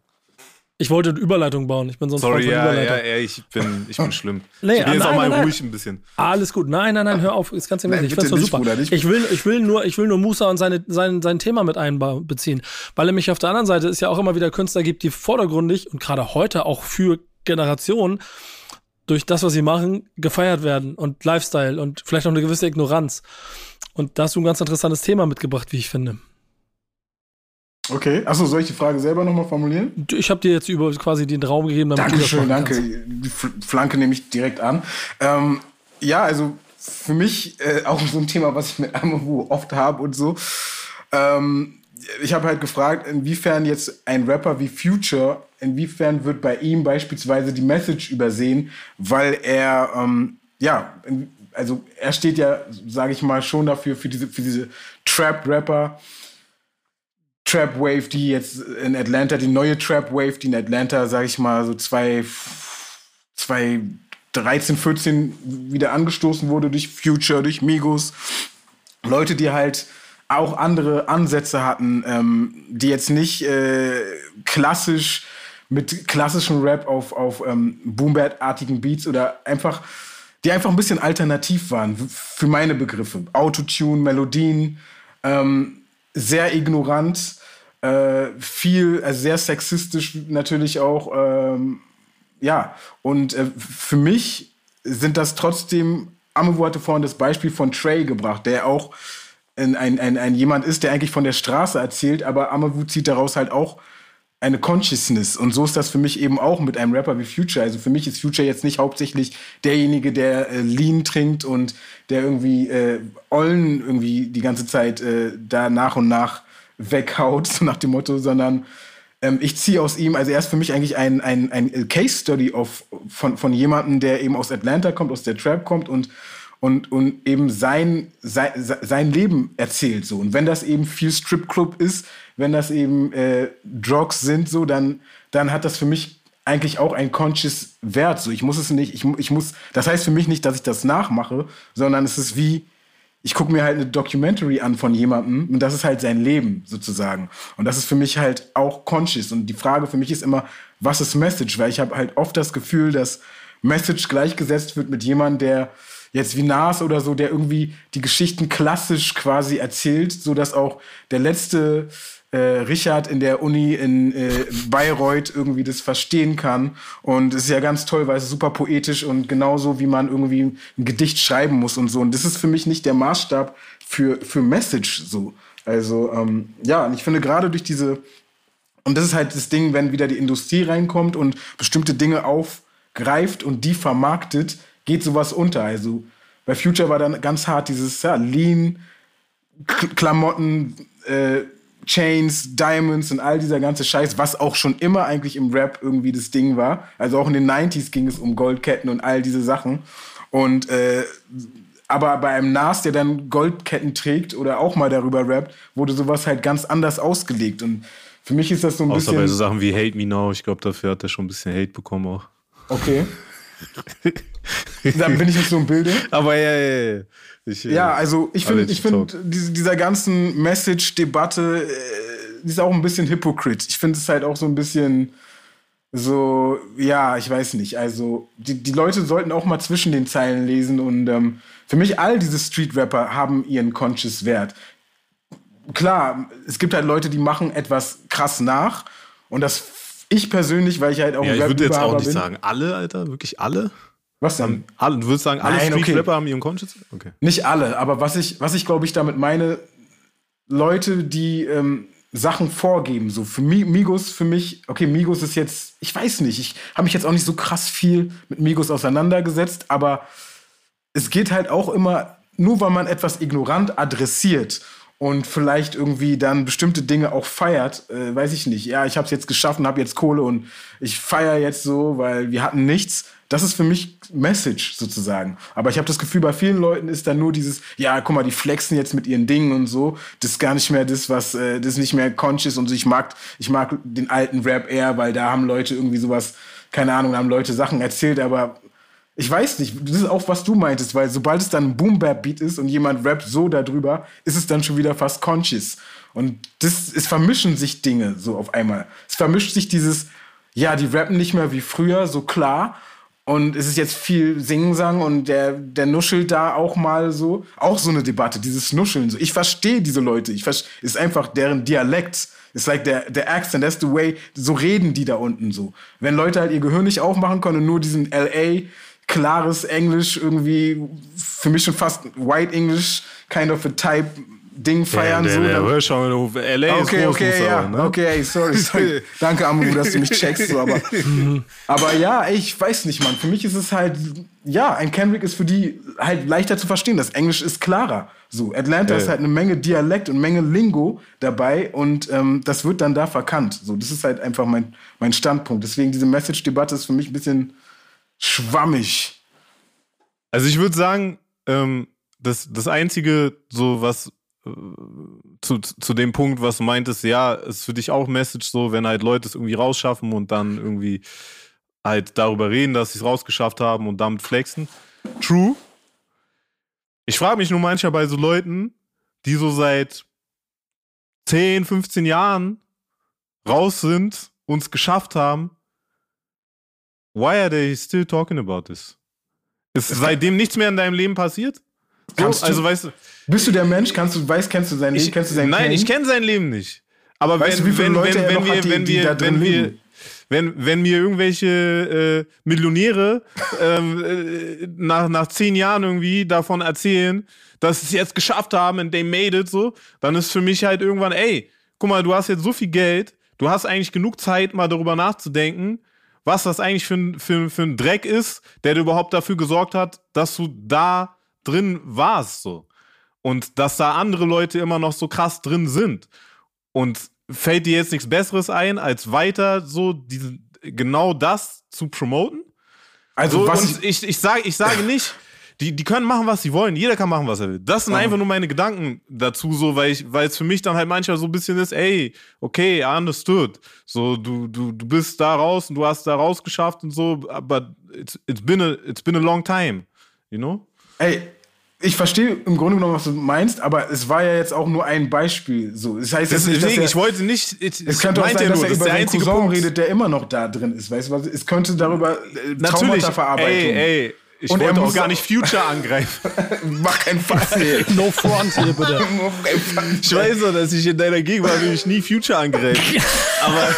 Ich wollte eine Überleitung bauen. Ich bin sonst Sorry, ja, ja, ja, ich bin, ich bin schlimm. *laughs* Nee, ich bin jetzt nein, auch mal nein, ruhig ein bisschen. Alles gut. Nein, nein, nein, hör auf. Ist ganz ehrlich. Ich find's nicht, super. Bruder, ich will, ich will nur, ich will nur Musa und seine, sein, sein Thema mit einbeziehen. Weil nämlich auf der anderen Seite es ja auch immer wieder Künstler gibt, die vordergründig und gerade heute auch für Generationen durch das, was sie machen, gefeiert werden und Lifestyle und vielleicht auch eine gewisse Ignoranz. Und da hast du ein ganz interessantes Thema mitgebracht, wie ich finde. Okay, achso, soll ich die Frage selber nochmal formulieren? Ich habe dir jetzt über quasi den Raum gegeben, damit Dankeschön, du das danke. Die Flanke nehme ich direkt an. Ähm, ja, also für mich äh, auch so ein Thema, was ich mit Amavu oft habe und so. Ähm, ich habe halt gefragt, inwiefern jetzt ein Rapper wie Future, inwiefern wird bei ihm beispielsweise die Message übersehen, weil er, ähm, ja, also er steht ja, sage ich mal, schon dafür, für diese, für diese Trap-Rapper, Trap Wave, die jetzt in Atlanta, die neue Trap Wave, die in Atlanta, sag ich mal, so zwei, zwei 13, 14 wieder angestoßen wurde durch Future, durch Migos. Leute, die halt auch andere Ansätze hatten, ähm, die jetzt nicht äh, klassisch mit klassischem Rap auf, auf ähm, Boom-Bap-artigen Beats oder einfach, die einfach ein bisschen alternativ waren für meine Begriffe. Autotune, Melodien, ähm, sehr ignorant äh, viel, also sehr sexistisch natürlich auch. Ähm, ja, und äh, für mich sind das trotzdem, Amewu hatte vorhin das Beispiel von Trey gebracht, der auch ein, ein, ein, ein jemand ist, der eigentlich von der Straße erzählt, aber Amewu zieht daraus halt auch eine Consciousness. Und so ist das für mich eben auch mit einem Rapper wie Future. Also für mich ist Future jetzt nicht hauptsächlich derjenige, der äh, Lean trinkt und der irgendwie äh, Ollen irgendwie die ganze Zeit äh, da nach und nach weghaut, so nach dem Motto, sondern ähm, ich ziehe aus ihm, also er ist für mich eigentlich ein, ein, ein Case Study of, von, von jemandem, der eben aus Atlanta kommt, aus der Trap kommt und, und, und eben sein, sein, sein Leben erzählt. So. Und wenn das eben viel Stripclub ist, wenn das eben äh, Drugs sind, so, dann, dann hat das für mich eigentlich auch ein conscious Wert. So, ich muss es nicht, ich, ich muss, das heißt für mich nicht, dass ich das nachmache, sondern es ist wie, ich gucke mir halt eine Documentary an von jemandem und das ist halt sein Leben sozusagen. Und das ist für mich halt auch conscious. Und die Frage für mich ist immer, was ist Message? Weil ich habe halt oft das Gefühl, dass Message gleichgesetzt wird mit jemandem, der jetzt wie Nas oder so, der irgendwie die Geschichten klassisch quasi erzählt, so dass auch der letzte äh, Richard in der Uni in äh, Bayreuth irgendwie das verstehen kann. Und es ist ja ganz toll, weil es ist super poetisch und genauso wie man irgendwie ein Gedicht schreiben muss und so. Und das ist für mich nicht der Maßstab für, für Message so. Also ähm, ja, und ich finde gerade durch diese, und das ist halt das Ding, wenn wieder die Industrie reinkommt und bestimmte Dinge aufgreift und die vermarktet, geht sowas unter. Also bei Future war dann ganz hart dieses ja, Lean, Klamotten, äh, Chains, Diamonds und all dieser ganze Scheiß, was auch schon immer eigentlich im Rap irgendwie das Ding war. Also auch in den 90s ging es um Goldketten und all diese Sachen. Und äh, aber bei einem Nas, der dann Goldketten trägt oder auch mal darüber rappt, wurde sowas halt ganz anders ausgelegt. Und für mich ist das so ein Außer bisschen. Außer bei so Sachen wie Hate Me Now, ich glaube, dafür hat er schon ein bisschen Hate bekommen auch. Okay. *laughs* Dann bin ich nicht so im Bilde. Aber ja, ja, ja. Ich, äh, ja, also ich finde, ich finde diese, dieser ganzen Message-Debatte, äh, ist auch ein bisschen hypocrite. Ich finde es halt auch so ein bisschen so, ja, ich weiß nicht. Also die, die Leute sollten auch mal zwischen den Zeilen lesen und ähm, für mich all diese Street-Rapper haben ihren Conscious Wert. Klar, es gibt halt Leute, die machen etwas krass nach und das ich persönlich, weil ich halt auch ja, ich würde jetzt auch nicht bin, sagen alle, Alter, wirklich alle. Was denn? Alle, du würdest sagen, alle Nein, Street-Rapper okay. haben ihren Conscious? Okay. Nicht alle, aber was ich, was ich glaube ich damit meine, Leute, die ähm, Sachen vorgeben, so für Migos, für mich, okay, Migos ist jetzt, ich weiß nicht, ich habe mich jetzt auch nicht so krass viel mit Migos auseinandergesetzt, aber es geht halt auch immer, nur weil man etwas ignorant adressiert und vielleicht irgendwie dann bestimmte Dinge auch feiert, äh, weiß ich nicht. Ja, ich habe es jetzt geschaffen, habe jetzt Kohle und ich feiere jetzt so, weil wir hatten nichts. Das ist für mich Message sozusagen. Aber ich habe das Gefühl, bei vielen Leuten ist dann nur dieses, ja, guck mal, die flexen jetzt mit ihren Dingen und so. Das ist gar nicht mehr das, was, äh, das ist nicht mehr conscious und so. Ich mag, ich mag den alten Rap eher, weil da haben Leute irgendwie sowas, keine Ahnung, da haben Leute Sachen erzählt, aber ich weiß nicht, das ist auch, was du meintest, weil sobald es dann ein Boom-Bap-Beat ist und jemand rappt so darüber, ist es dann schon wieder fast conscious. Und das, es vermischen sich Dinge so auf einmal. Es vermischt sich dieses, ja, die rappen nicht mehr wie früher, so klar. Und es ist jetzt viel Singsang und der, der nuschelt da auch mal so. Auch so eine Debatte, dieses Nuscheln. So. Ich verstehe diese Leute. Ich ist einfach deren Dialekt. Ist like der, der accent, that's the way, so reden die da unten so. Wenn Leute halt ihr Gehirn nicht aufmachen können und nur diesen LA klares Englisch irgendwie für mich schon fast White English kind of a type Ding feiern. Ja, der, so, der Hörschau, LA okay, ist okay, ja, ne? okay, sorry, sorry. *laughs* Danke, Amu, dass du mich checkst. So, aber, aber ja, ich weiß nicht, Mann. Für mich ist es halt, ja, ein Kendrick ist für die halt leichter zu verstehen. Das Englisch ist klarer. So, Atlanta ja. ist halt eine Menge Dialekt und Menge Lingo dabei und ähm, das wird dann da verkannt. So, das ist halt einfach mein, mein Standpunkt. Deswegen diese Message-Debatte ist für mich ein bisschen schwammig. Also ich würde sagen, ähm, das, das Einzige, so was äh, zu, zu dem Punkt, was du meintest, ja, ist für dich auch Message so, wenn halt Leute es irgendwie rausschaffen und dann irgendwie halt darüber reden, dass sie es rausgeschafft haben und damit flexen. True. Ich frage mich nur manchmal bei so Leuten, die so seit 10, 15 Jahren raus sind, uns geschafft haben, Why are they still talking about this? Ist seitdem nichts mehr in deinem Leben passiert? So, also, weißt du, bist du der Mensch? Kannst du, weißt, kennst du sein Leben? Ich, kennst du sein nein, Pain? ich kenne sein Leben nicht. Aber weißt wenn, du, wenn, Leute wenn, wenn, wir, die, wenn wir, wenn wir, wenn, wenn mir irgendwelche äh, Millionäre *laughs* ähm, äh, nach, nach zehn Jahren irgendwie davon erzählen, dass sie es jetzt geschafft haben und they made it so, dann ist für mich halt irgendwann, ey, guck mal, du hast jetzt so viel Geld, du hast eigentlich genug Zeit, mal darüber nachzudenken, was das eigentlich für ein, für, für ein Dreck ist, der überhaupt dafür gesorgt hat, dass du da drin warst. So. Und dass da andere Leute immer noch so krass drin sind. Und fällt dir jetzt nichts Besseres ein, als weiter so diese, genau das zu promoten? Also, so, was ich, ich, ich, sage, ich sage nicht, die, die können machen, was sie wollen. Jeder kann machen, was er will. Das sind einfach nur meine Gedanken dazu, so, weil ich, weil es für mich dann halt manchmal so ein bisschen ist, ey, okay, I understood. So, du, du, du bist da raus und du hast da rausgeschafft und so, aber it's, it's been a, it's been a long time. You know? Ey, ich verstehe im Grunde genommen, was du meinst, aber es war ja jetzt auch nur ein Beispiel. So, das heißt nicht, deswegen, er, ich wollte nicht. Ich, es könnte auch sein, dass er über der Cousin Punkt. redet, der immer noch da drin ist. Weißt du, es könnte darüber äh, Traumata-Verarbeitung. Ey, ey, ich und wollte auch gar nicht Future angreifen. *laughs* Mach keinen Fass hier. No front hier, bitte. *laughs* ich weiß doch, dass ich in deiner Gegenwart will ich nie Future angreifen. *laughs* Aber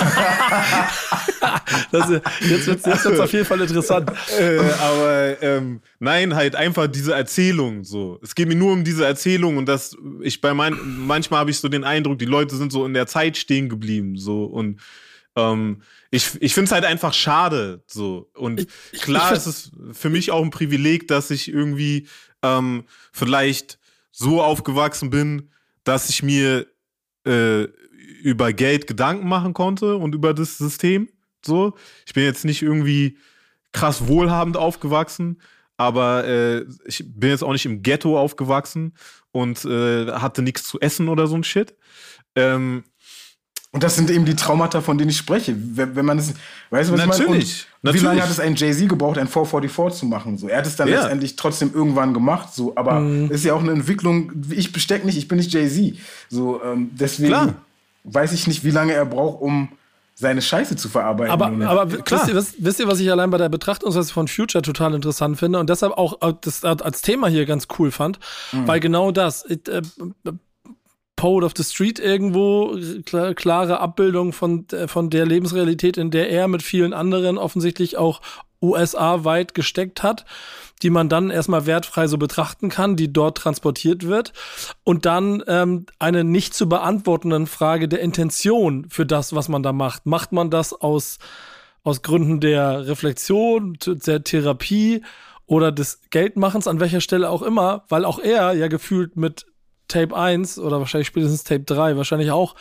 das, jetzt wird es jetzt auf jeden Fall interessant. Äh, aber ähm, nein, halt einfach diese Erzählung so. Es geht mir nur um diese Erzählung und dass ich bei mein, manchmal habe ich so den Eindruck, die Leute sind so in der Zeit stehen geblieben so und ähm, ich, ich finde es halt einfach schade. So. Und ich, klar ich, ist es für mich auch ein Privileg, dass ich irgendwie ähm, vielleicht so aufgewachsen bin, dass ich mir äh, über Geld Gedanken machen konnte und über das System. So. Ich bin jetzt nicht irgendwie krass wohlhabend aufgewachsen, aber äh, ich bin jetzt auch nicht im Ghetto aufgewachsen und äh, hatte nichts zu essen oder so ein Shit. Ähm, und das sind eben die Traumata, von denen ich spreche. Wenn, wenn man es, weißt du, was natürlich, ich meine? Und natürlich. Wie lange hat es ein Jay-Z gebraucht, ein 444 zu machen? So, er hat es dann ja. letztendlich trotzdem irgendwann gemacht. So, aber mhm. ist ja auch eine Entwicklung. Ich besteck nicht, ich bin nicht Jay-Z. So, ähm, deswegen Klar. weiß ich nicht, wie lange er braucht, um seine Scheiße zu verarbeiten. Aber, aber wisst, ihr, wisst, wisst, ihr, was ich allein bei der Betrachtungsweise von Future total interessant finde und deshalb auch das als Thema hier ganz cool fand? Mhm. Weil genau das, äh, Poet of the Street irgendwo, klare Abbildung von, von der Lebensrealität, in der er mit vielen anderen offensichtlich auch USA-weit gesteckt hat, die man dann erstmal wertfrei so betrachten kann, die dort transportiert wird. Und dann ähm, eine nicht zu beantwortenden Frage der Intention für das, was man da macht. Macht man das aus, aus Gründen der Reflexion, der Therapie oder des Geldmachens, an welcher Stelle auch immer, weil auch er ja gefühlt mit Tape 1 oder wahrscheinlich spätestens Tape 3 wahrscheinlich auch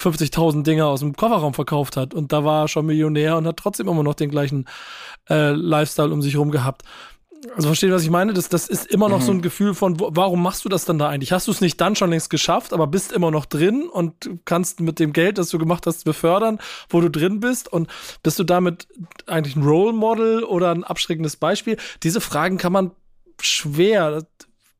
50.000 Dinger aus dem Kofferraum verkauft hat. Und da war er schon Millionär und hat trotzdem immer noch den gleichen äh, Lifestyle um sich rum gehabt. Also versteht was ich meine? Das, das ist immer noch mhm. so ein Gefühl von, warum machst du das dann da eigentlich? Hast du es nicht dann schon längst geschafft, aber bist immer noch drin und kannst mit dem Geld, das du gemacht hast, befördern, wo du drin bist? Und bist du damit eigentlich ein Role Model oder ein abschreckendes Beispiel? Diese Fragen kann man schwer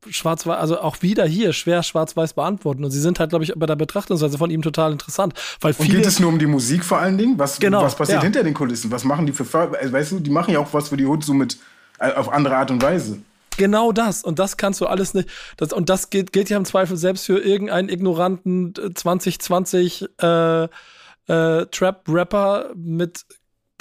schwarz-weiß, also auch wieder hier schwer schwarz-weiß beantworten. Und sie sind halt, glaube ich, bei der Betrachtungsweise von ihm total interessant. Weil viele, Und geht es nur um die Musik vor allen Dingen? Was, genau, was passiert ja. hinter den Kulissen? Was machen die für, also, weißt du, die machen ja auch was für die Hut so mit, äh, auf andere Art und Weise. Genau das. Und das kannst du alles nicht. Das, und das gilt, gilt ja im Zweifel selbst für irgendeinen ignoranten 2020 äh, äh, Trap-Rapper mit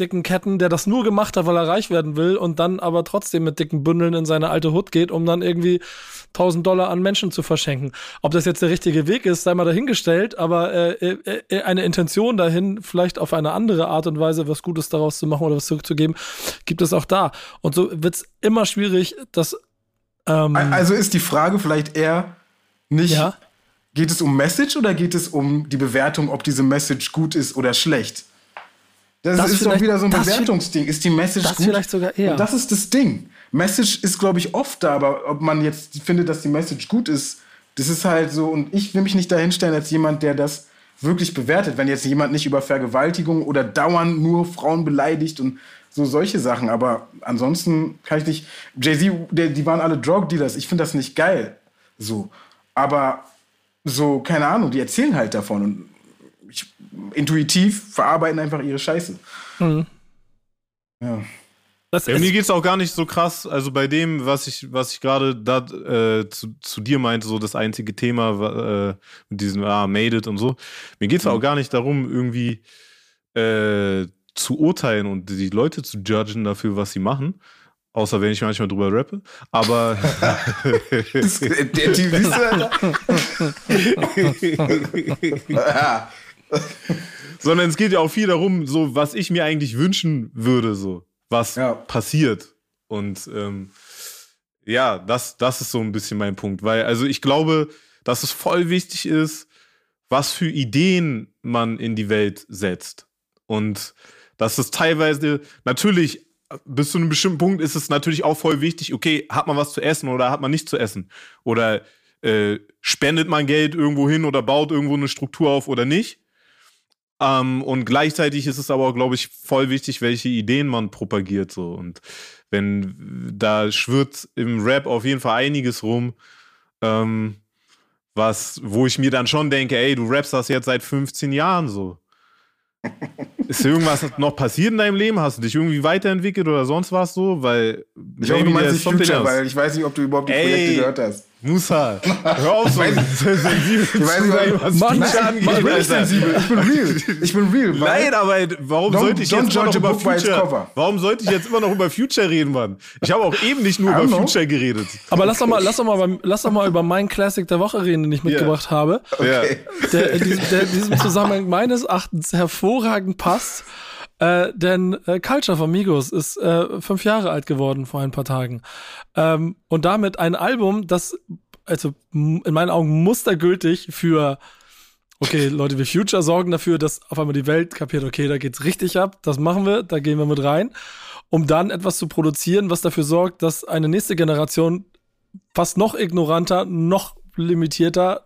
dicken Ketten, der das nur gemacht hat, weil er reich werden will und dann aber trotzdem mit dicken Bündeln in seine alte Hut geht, um dann irgendwie 1000 Dollar an Menschen zu verschenken. Ob das jetzt der richtige Weg ist, sei mal dahingestellt, aber äh, äh, äh, eine Intention dahin, vielleicht auf eine andere Art und Weise was Gutes daraus zu machen oder was zurückzugeben, gibt es auch da. Und so wird es immer schwierig, dass. Ähm, also ist die Frage vielleicht eher nicht. Ja? Geht es um Message oder geht es um die Bewertung, ob diese Message gut ist oder schlecht? Das, das ist doch wieder so ein Bewertungsding. Ist die Message das gut? vielleicht sogar eher. Und das ist das Ding. Message ist, glaube ich, oft da, aber ob man jetzt findet, dass die Message gut ist, das ist halt so. Und ich will mich nicht dahinstellen als jemand, der das wirklich bewertet. Wenn jetzt jemand nicht über Vergewaltigung oder dauernd nur Frauen beleidigt und so solche Sachen. Aber ansonsten kann ich nicht. Jay-Z, die waren alle Drug Dealers. Ich finde das nicht geil. So. Aber so, keine Ahnung, die erzählen halt davon. Und intuitiv verarbeiten einfach ihre Scheiße. Mhm. Ja. Ja, mir geht es auch gar nicht so krass. Also bei dem, was ich, was ich gerade da äh, zu, zu, dir meinte, so das einzige Thema äh, mit diesem ah, Made it und so. Mir geht es mhm. auch gar nicht darum, irgendwie äh, zu urteilen und die Leute zu judgen dafür, was sie machen. Außer wenn ich manchmal drüber rappe. Aber. *laughs* der Typ ist *laughs* *laughs* ja. *laughs* Sondern es geht ja auch viel darum, so was ich mir eigentlich wünschen würde, so was ja. passiert. Und ähm, ja, das, das ist so ein bisschen mein Punkt. Weil, also ich glaube, dass es voll wichtig ist, was für Ideen man in die Welt setzt. Und dass es teilweise, natürlich, bis zu einem bestimmten Punkt ist es natürlich auch voll wichtig, okay, hat man was zu essen oder hat man nicht zu essen? Oder äh, spendet man Geld irgendwo hin oder baut irgendwo eine Struktur auf oder nicht? Ähm, und gleichzeitig ist es aber, glaube ich, voll wichtig, welche Ideen man propagiert. So. Und wenn da schwirrt im Rap auf jeden Fall einiges rum, ähm, was, wo ich mir dann schon denke, ey, du rappst das jetzt seit 15 Jahren so. *laughs* Ist irgendwas noch passiert in deinem Leben? Hast du dich irgendwie weiterentwickelt oder sonst was so? Weil ich hoffe, du meinst nicht Future, weil ich weiß nicht, ob du überhaupt die Ey, Projekte gehört hast. Musa, hör auf so sensibel zu sein, was Mann, Future angeht. Mann, bin ich sensibel. Ich bin real. Ich bin real. Nein, aber warum sollte ich jetzt immer noch über Future? Warum sollte ich jetzt immer noch über Future reden, Mann? Ich habe auch eben nicht nur über know. Future geredet. Aber lass doch mal, lass doch mal, lass doch mal über meinen Classic der Woche reden, den ich mitgebracht yeah. habe. Okay. Der diesem, der in diesem Zusammenhang meines Erachtens hervorragend passt. Äh, denn äh, Culture von Migos ist äh, fünf Jahre alt geworden vor ein paar Tagen. Ähm, und damit ein Album, das, also in meinen Augen mustergültig für okay, Leute wie Future sorgen dafür, dass auf einmal die Welt kapiert, okay, da geht's richtig ab, das machen wir, da gehen wir mit rein, um dann etwas zu produzieren, was dafür sorgt, dass eine nächste Generation fast noch ignoranter, noch limitierter,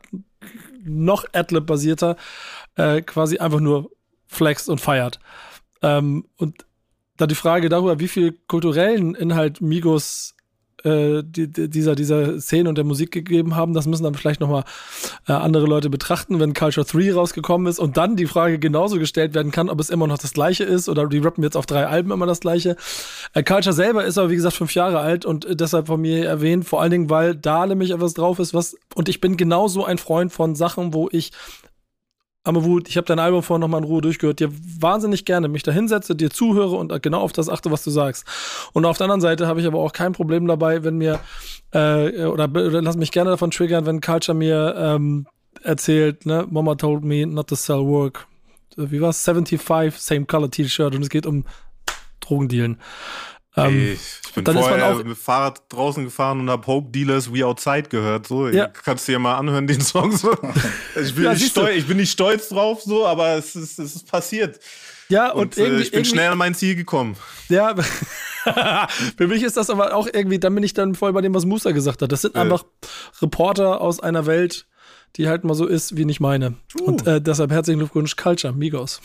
noch Adlib-basierter äh, quasi einfach nur flext und feiert. Ähm, und da die Frage darüber, wie viel kulturellen Inhalt Migos äh, die, dieser, dieser Szene und der Musik gegeben haben, das müssen dann vielleicht nochmal äh, andere Leute betrachten, wenn Culture 3 rausgekommen ist und dann die Frage genauso gestellt werden kann, ob es immer noch das gleiche ist oder die rappen jetzt auf drei Alben immer das gleiche. Äh, Culture selber ist aber, wie gesagt, fünf Jahre alt und äh, deshalb von mir erwähnt, vor allen Dingen, weil da nämlich etwas drauf ist, was, und ich bin genauso ein Freund von Sachen, wo ich Amavut, ich habe dein Album vorhin nochmal in Ruhe durchgehört, dir wahnsinnig gerne mich da hinsetze, dir zuhöre und genau auf das achte, was du sagst. Und auf der anderen Seite habe ich aber auch kein Problem dabei, wenn mir, äh, oder, oder lass mich gerne davon triggern, wenn Culture mir ähm, erzählt, ne, Mama told me not to sell work. Wie war's? 75, same color T-Shirt und es geht um Drogendealen. Ähm, ich bin vorher mit Fahrrad draußen gefahren und hab Hope Dealers We Outside gehört. So, ja. kannst du dir mal anhören, den Song. So. *laughs* Ich, bin ja, nicht stolz, ich bin nicht stolz drauf, so, aber es ist, es ist passiert. Ja, und, und irgendwie, äh, ich bin schnell an mein Ziel gekommen. Ja, *laughs* für mich ist das aber auch irgendwie, dann bin ich dann voll bei dem, was Musa gesagt hat. Das sind äh. einfach Reporter aus einer Welt, die halt mal so ist, wie nicht meine. Uh. Und äh, deshalb herzlichen Glückwunsch, Culture, Migos.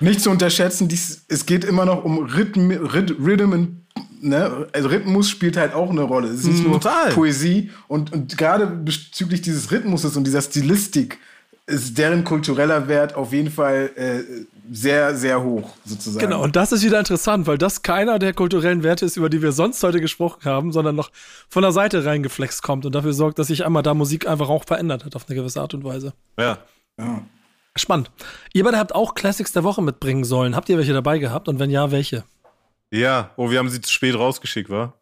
Nicht zu unterschätzen, dies, es geht immer noch um Rhythm, Rhythm ne? also Rhythmus spielt halt auch eine Rolle. Es ist nicht nur Total. Poesie und, und gerade bezüglich dieses Rhythmuses und dieser Stilistik ist deren kultureller Wert auf jeden Fall äh, sehr, sehr hoch, sozusagen. Genau, und das ist wieder interessant, weil das keiner der kulturellen Werte ist, über die wir sonst heute gesprochen haben, sondern noch von der Seite reingeflext kommt und dafür sorgt, dass sich einmal da Musik einfach auch verändert hat auf eine gewisse Art und Weise. Ja. ja. Spannend. Ihr beide habt auch Classics der Woche mitbringen sollen. Habt ihr welche dabei gehabt? Und wenn ja, welche? Ja, oh, wir haben sie zu spät rausgeschickt, wa?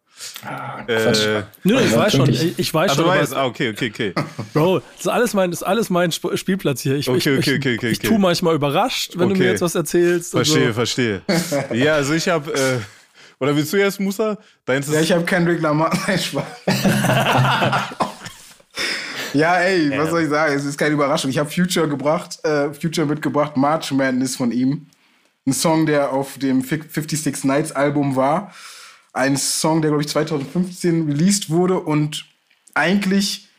Ah, äh, Nö, ich weiß schon. Ich, ich weiß Ach, schon. Weißt, ah, okay, okay, okay. *laughs* Bro, das ist alles mein, ist alles mein Spielplatz hier. Ich, okay, ich, okay, okay, okay, ich, ich tue manchmal überrascht, wenn okay. du mir jetzt was erzählst. Verstehe, so. verstehe. ja, also ich habe. Äh, oder willst du erst, Musa? Deins ja, ich habe Kendrick Lamar. *laughs* Nein, Spaß. *laughs* Ja, ey, was soll ich sagen? Es ist keine Überraschung. Ich habe Future gebracht, äh, Future mitgebracht, March Madness von ihm. Ein Song, der auf dem 56 Nights Album war. Ein Song, der, glaube ich, 2015 released wurde und eigentlich,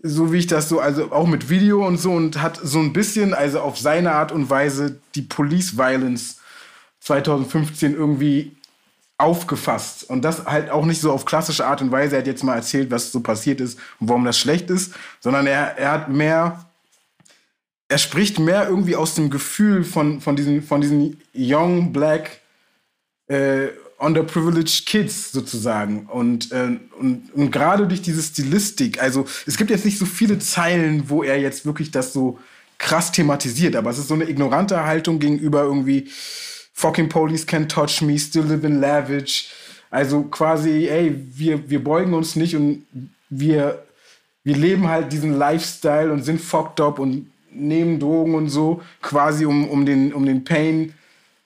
so wie ich das so, also auch mit Video und so und hat so ein bisschen, also auf seine Art und Weise, die Police Violence 2015 irgendwie aufgefasst. Und das halt auch nicht so auf klassische Art und Weise. Er hat jetzt mal erzählt, was so passiert ist und warum das schlecht ist, sondern er, er hat mehr, er spricht mehr irgendwie aus dem Gefühl von, von, diesen, von diesen young, black, äh, underprivileged Kids sozusagen. Und, äh, und, und gerade durch diese Stilistik, also es gibt jetzt nicht so viele Zeilen, wo er jetzt wirklich das so krass thematisiert, aber es ist so eine ignorante Haltung gegenüber irgendwie Fucking Police Can't Touch Me, Still Live in Lavish. Also quasi, ey, wir, wir beugen uns nicht und wir, wir leben halt diesen Lifestyle und sind fucked up und nehmen Drogen und so, quasi um, um, den, um den Pain,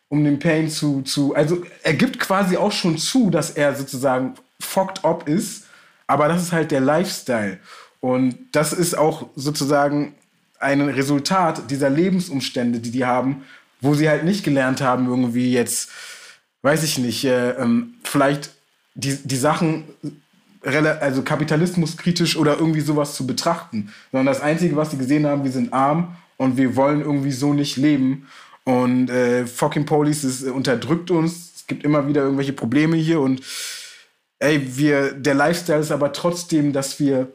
um den Pain zu, zu. Also er gibt quasi auch schon zu, dass er sozusagen fucked up ist, aber das ist halt der Lifestyle. Und das ist auch sozusagen ein Resultat dieser Lebensumstände, die die haben, wo sie halt nicht gelernt haben, irgendwie jetzt, weiß ich nicht, äh, ähm, vielleicht die, die Sachen also kapitalismuskritisch oder irgendwie sowas zu betrachten, sondern das Einzige, was sie gesehen haben, wir sind arm und wir wollen irgendwie so nicht leben. Und äh, fucking Police ist, äh, unterdrückt uns, es gibt immer wieder irgendwelche Probleme hier und ey, wir, der Lifestyle ist aber trotzdem, dass wir,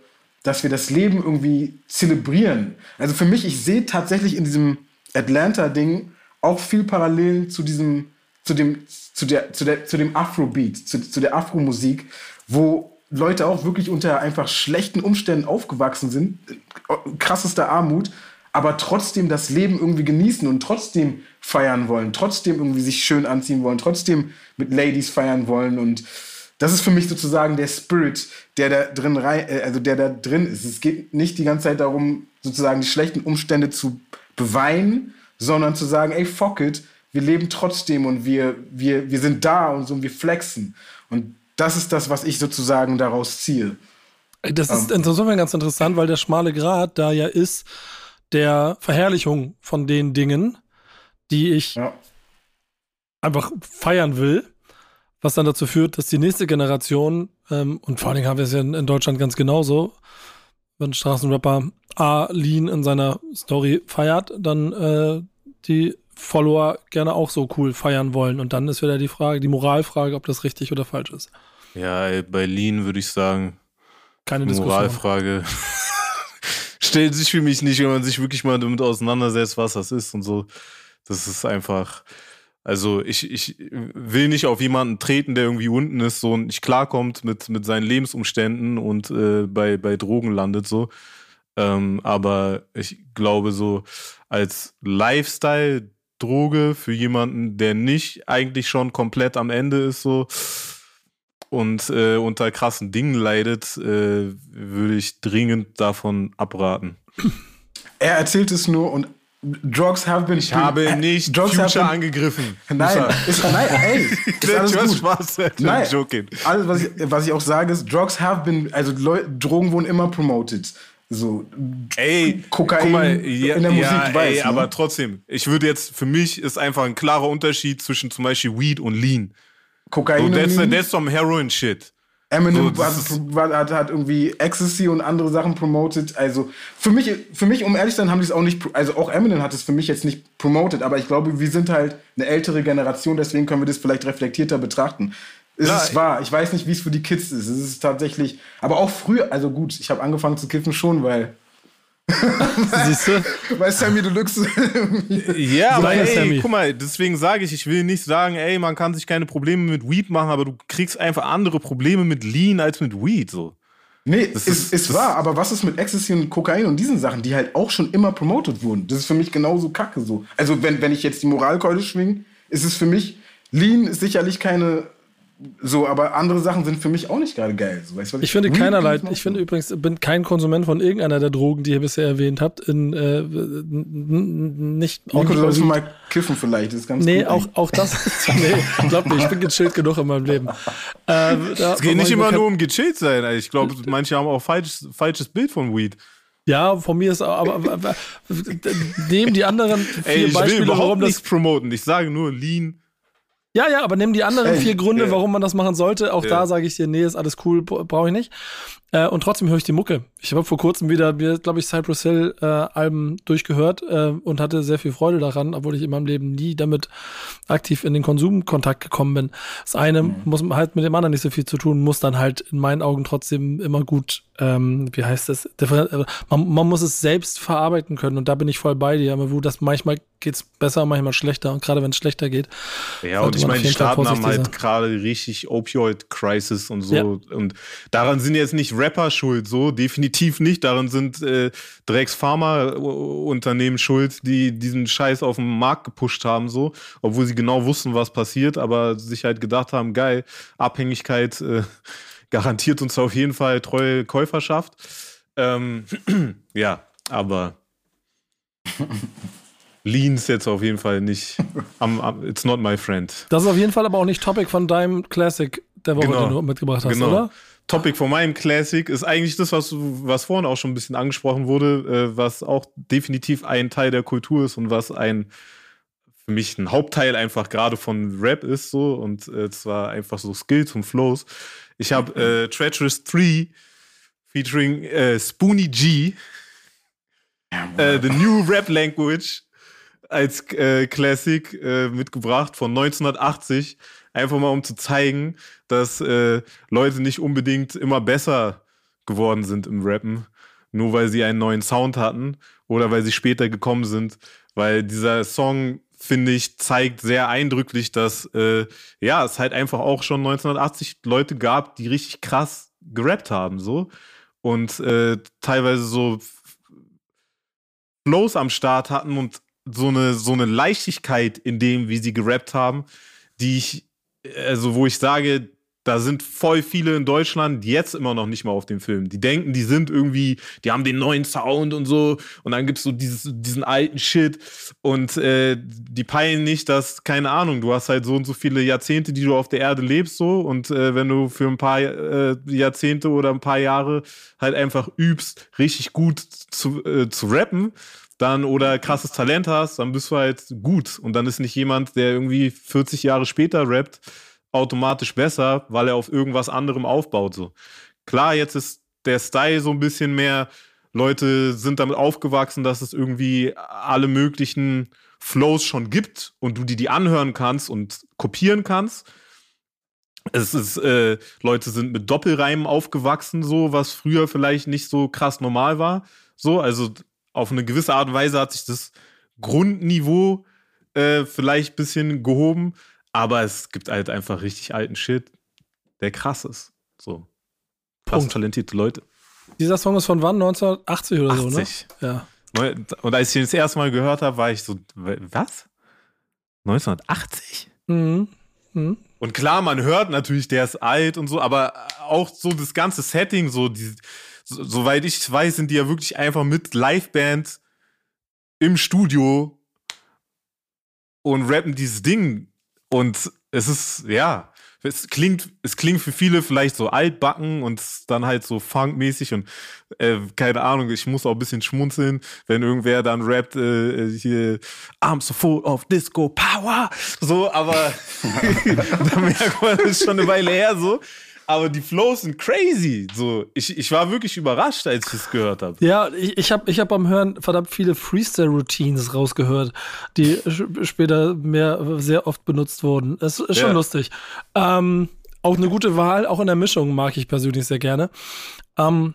dass wir das Leben irgendwie zelebrieren. Also für mich, ich sehe tatsächlich in diesem Atlanta-Ding auch viel Parallelen zu diesem, zu dem, zu der, zu der, zu dem Afrobeat, zu, zu der Afro-Musik, wo Leute auch wirklich unter einfach schlechten Umständen aufgewachsen sind, krassester Armut, aber trotzdem das Leben irgendwie genießen und trotzdem feiern wollen, trotzdem irgendwie sich schön anziehen wollen, trotzdem mit Ladies feiern wollen und das ist für mich sozusagen der Spirit, der da drin rein, äh, also der da drin ist. Es geht nicht die ganze Zeit darum, sozusagen die schlechten Umstände zu beweinen, sondern zu sagen, ey, fuck it, wir leben trotzdem und wir, wir, wir sind da und so und wir flexen. Und das ist das, was ich sozusagen daraus ziehe. Das ist ähm. insofern ganz interessant, weil der schmale Grat da ja ist der Verherrlichung von den Dingen, die ich ja. einfach feiern will was dann dazu führt, dass die nächste Generation, ähm, und vor allen Dingen haben wir es ja in, in Deutschland ganz genauso, wenn Straßenrapper A Lean in seiner Story feiert, dann äh, die Follower gerne auch so cool feiern wollen. Und dann ist wieder die Frage, die Moralfrage, ob das richtig oder falsch ist. Ja, bei Lean würde ich sagen, keine Moralfrage *laughs* stellt sich für mich nicht, wenn man sich wirklich mal damit auseinandersetzt, was das ist und so. Das ist einfach, also ich, ich will nicht auf jemanden treten, der irgendwie unten ist so und nicht klarkommt mit, mit seinen Lebensumständen und äh, bei, bei Drogen landet so. Ähm, aber ich glaube so als Lifestyle-Droge für jemanden, der nicht eigentlich schon komplett am Ende ist so und äh, unter krassen Dingen leidet, äh, würde ich dringend davon abraten. Er erzählt es nur und Drugs have been. Ich habe nicht Drugs Future been, angegriffen. Nein, ist, nein, ey, *laughs* ist alles gut. Spaß, nein, joking. Alles, was ich, was ich auch sage, ist, Drugs have been, also Drogen wurden immer promoted. So, ey, Kokain mal, ja, in der Musik, ja, weiß, ey, ne? aber trotzdem, ich würde jetzt, für mich ist einfach ein klarer Unterschied zwischen zum Beispiel Weed und Lean. Kokain so, und Lean? That's some Heroin Shit. Eminem so, hat, hat, hat, irgendwie Ecstasy und andere Sachen promoted. Also für mich, für mich, um ehrlich zu sein, haben die es auch nicht, also auch Eminem hat es für mich jetzt nicht promoted, aber ich glaube, wir sind halt eine ältere Generation, deswegen können wir das vielleicht reflektierter betrachten. Es ist wahr, ich weiß nicht, wie es für die Kids ist. Es ist tatsächlich, aber auch früher, also gut, ich habe angefangen zu kiffen schon, weil *laughs* Siehst du? Weil Sammy Deluxe. *laughs* ja, aber ey, Sammy. guck mal, deswegen sage ich, ich will nicht sagen, ey, man kann sich keine Probleme mit Weed machen, aber du kriegst einfach andere Probleme mit Lean als mit Weed, so. Nee, das ist, ist, ist wahr, aber was ist mit Ecstasy und Kokain und diesen Sachen, die halt auch schon immer promotet wurden? Das ist für mich genauso kacke so. Also, wenn, wenn ich jetzt die Moralkeule schwinge, ist es für mich, Lean ist sicherlich keine so, aber andere Sachen sind für mich auch nicht gerade geil. So, weißt, ich, ich finde keinerlei. Ich finde übrigens, bin kein Konsument von irgendeiner der Drogen, die ihr bisher erwähnt habt. In, äh, nicht. Nico, du sollst mal kiffen vielleicht. Das ist ganz nee, gut, auch, auch das. *laughs* nee, glaub mir, ich bin gechillt genug in meinem Leben. Äh, es geht nicht immer nur um gechillt sein. Ich glaube, manche haben auch falsch, falsches Bild von Weed. Ja, von mir ist aber, aber, aber neben die anderen vier Ey, ich Beispiele, will überhaupt warum nichts promoten. Ich sage nur Lean ja, ja, aber nimm die anderen vier Gründe, warum man das machen sollte. Auch da sage ich dir, nee, ist alles cool, brauche ich nicht. Äh, und trotzdem höre ich die Mucke. Ich habe vor kurzem wieder, glaube ich, Cypress Hill äh, Alben durchgehört äh, und hatte sehr viel Freude daran, obwohl ich in meinem Leben nie damit aktiv in den Konsumkontakt gekommen bin. Das eine mhm. muss halt mit dem anderen nicht so viel zu tun, muss dann halt in meinen Augen trotzdem immer gut, ähm, wie heißt das? Man, man muss es selbst verarbeiten können und da bin ich voll bei dir, aber wo das manchmal geht's besser, manchmal schlechter. Und gerade wenn es schlechter geht. Ja, und ich meine, die Staaten haben halt gerade richtig Opioid-Crisis und so. Ja. Und daran sind jetzt nicht Rapper schuld, so definitiv nicht. Daran sind äh, Drecks Pharma-Unternehmen schuld, die diesen Scheiß auf den Markt gepusht haben, so, obwohl sie genau wussten, was passiert, aber sich halt gedacht haben, geil, Abhängigkeit äh, *laughs* garantiert uns auf jeden Fall treue Käuferschaft. Ähm, *clears throat* ja, aber *laughs* Lean ist jetzt auf jeden Fall nicht. *laughs* am, am, it's not my friend. Das ist auf jeden Fall aber auch nicht Topic von deinem Classic der Woche, genau. den du mitgebracht hast, genau. oder? Topic von meinem Classic ist eigentlich das, was, was vorhin auch schon ein bisschen angesprochen wurde, äh, was auch definitiv ein Teil der Kultur ist und was ein für mich ein Hauptteil einfach gerade von Rap ist so und äh, zwar einfach so Skills und Flows. Ich habe äh, Treacherous 3 featuring äh, Spoonie G, äh, The New Rap Language als äh, Classic äh, mitgebracht von 1980. Einfach mal um zu zeigen, dass äh, Leute nicht unbedingt immer besser geworden sind im Rappen, nur weil sie einen neuen Sound hatten oder weil sie später gekommen sind. Weil dieser Song finde ich, zeigt sehr eindrücklich, dass äh, ja, es halt einfach auch schon 1980 Leute gab, die richtig krass gerappt haben, so. Und äh, teilweise so Flows am Start hatten und so eine, so eine Leichtigkeit in dem, wie sie gerappt haben, die ich, also wo ich sage, da sind voll viele in Deutschland jetzt immer noch nicht mal auf dem Film. Die denken, die sind irgendwie, die haben den neuen Sound und so. Und dann gibt's so dieses, diesen alten Shit. Und äh, die peilen nicht, dass, keine Ahnung, du hast halt so und so viele Jahrzehnte, die du auf der Erde lebst, so. Und äh, wenn du für ein paar äh, Jahrzehnte oder ein paar Jahre halt einfach übst, richtig gut zu, äh, zu rappen, dann oder krasses Talent hast, dann bist du halt gut. Und dann ist nicht jemand, der irgendwie 40 Jahre später rappt, automatisch besser, weil er auf irgendwas anderem aufbaut. So. Klar, jetzt ist der Style so ein bisschen mehr, Leute sind damit aufgewachsen, dass es irgendwie alle möglichen Flows schon gibt und du die die anhören kannst und kopieren kannst. Es ist, äh, Leute sind mit Doppelreimen aufgewachsen, so, was früher vielleicht nicht so krass normal war. So, also auf eine gewisse Art und Weise hat sich das Grundniveau äh, vielleicht ein bisschen gehoben. Aber es gibt halt einfach richtig alten Shit, der krass ist. So. Krass Punkt. talentierte Leute. Dieser Song ist von wann? 1980 oder 80. so, ne? Ja. Und als ich ihn das erste Mal gehört habe, war ich so, was? 1980? Mhm. Mhm. Und klar, man hört natürlich, der ist alt und so, aber auch so das ganze Setting, so, die, so, soweit ich weiß, sind die ja wirklich einfach mit Liveband im Studio und rappen dieses Ding. Und es ist, ja, es klingt, es klingt für viele vielleicht so altbacken und dann halt so funkmäßig und äh, keine Ahnung, ich muss auch ein bisschen schmunzeln, wenn irgendwer dann rappt, äh, hier, I'm so full of Disco Power, so, aber *laughs* da merkt man, das ist schon eine Weile her so aber die Flows sind crazy. So, ich, ich war wirklich überrascht, als ich es gehört habe. Ja, ich, ich habe ich hab beim Hören verdammt viele Freestyle-Routines rausgehört, die später mehr sehr oft benutzt wurden. Es ist schon ja. lustig. Ähm, auch eine gute Wahl, auch in der Mischung mag ich persönlich sehr gerne. Ähm,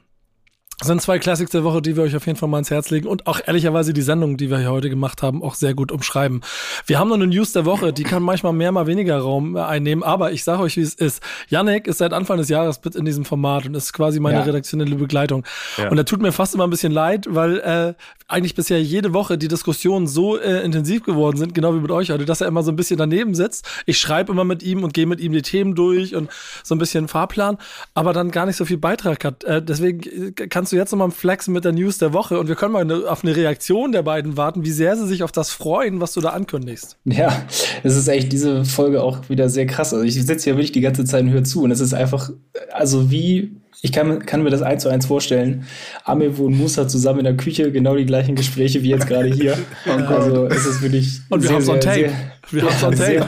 das sind zwei Classics der Woche, die wir euch auf jeden Fall mal ins Herz legen und auch ehrlicherweise die Sendung, die wir hier heute gemacht haben, auch sehr gut umschreiben. Wir haben noch eine News der Woche, die kann manchmal mehr, mal weniger Raum einnehmen, aber ich sage euch, wie es ist. Yannick ist seit Anfang des Jahres mit in diesem Format und ist quasi meine ja. redaktionelle Begleitung. Ja. Und da tut mir fast immer ein bisschen leid, weil äh, eigentlich bisher jede Woche die Diskussionen so äh, intensiv geworden sind, genau wie mit euch heute, dass er immer so ein bisschen daneben sitzt. Ich schreibe immer mit ihm und gehe mit ihm die Themen durch und so ein bisschen Fahrplan, aber dann gar nicht so viel Beitrag hat. Äh, deswegen äh, kannst kannst du jetzt nochmal flexen mit der News der Woche und wir können mal auf eine Reaktion der beiden warten, wie sehr sie sich auf das freuen, was du da ankündigst. Ja, es ist echt diese Folge auch wieder sehr krass. Also ich sitze hier wirklich die ganze Zeit und höre zu und es ist einfach, also wie ich kann, kann, mir das eins zu eins vorstellen. Amewo und Musa zusammen in der Küche, genau die gleichen Gespräche wie jetzt gerade hier. *laughs* also es ist wirklich und wir sehr, sehr, sehr, wir ja, *laughs* sehr,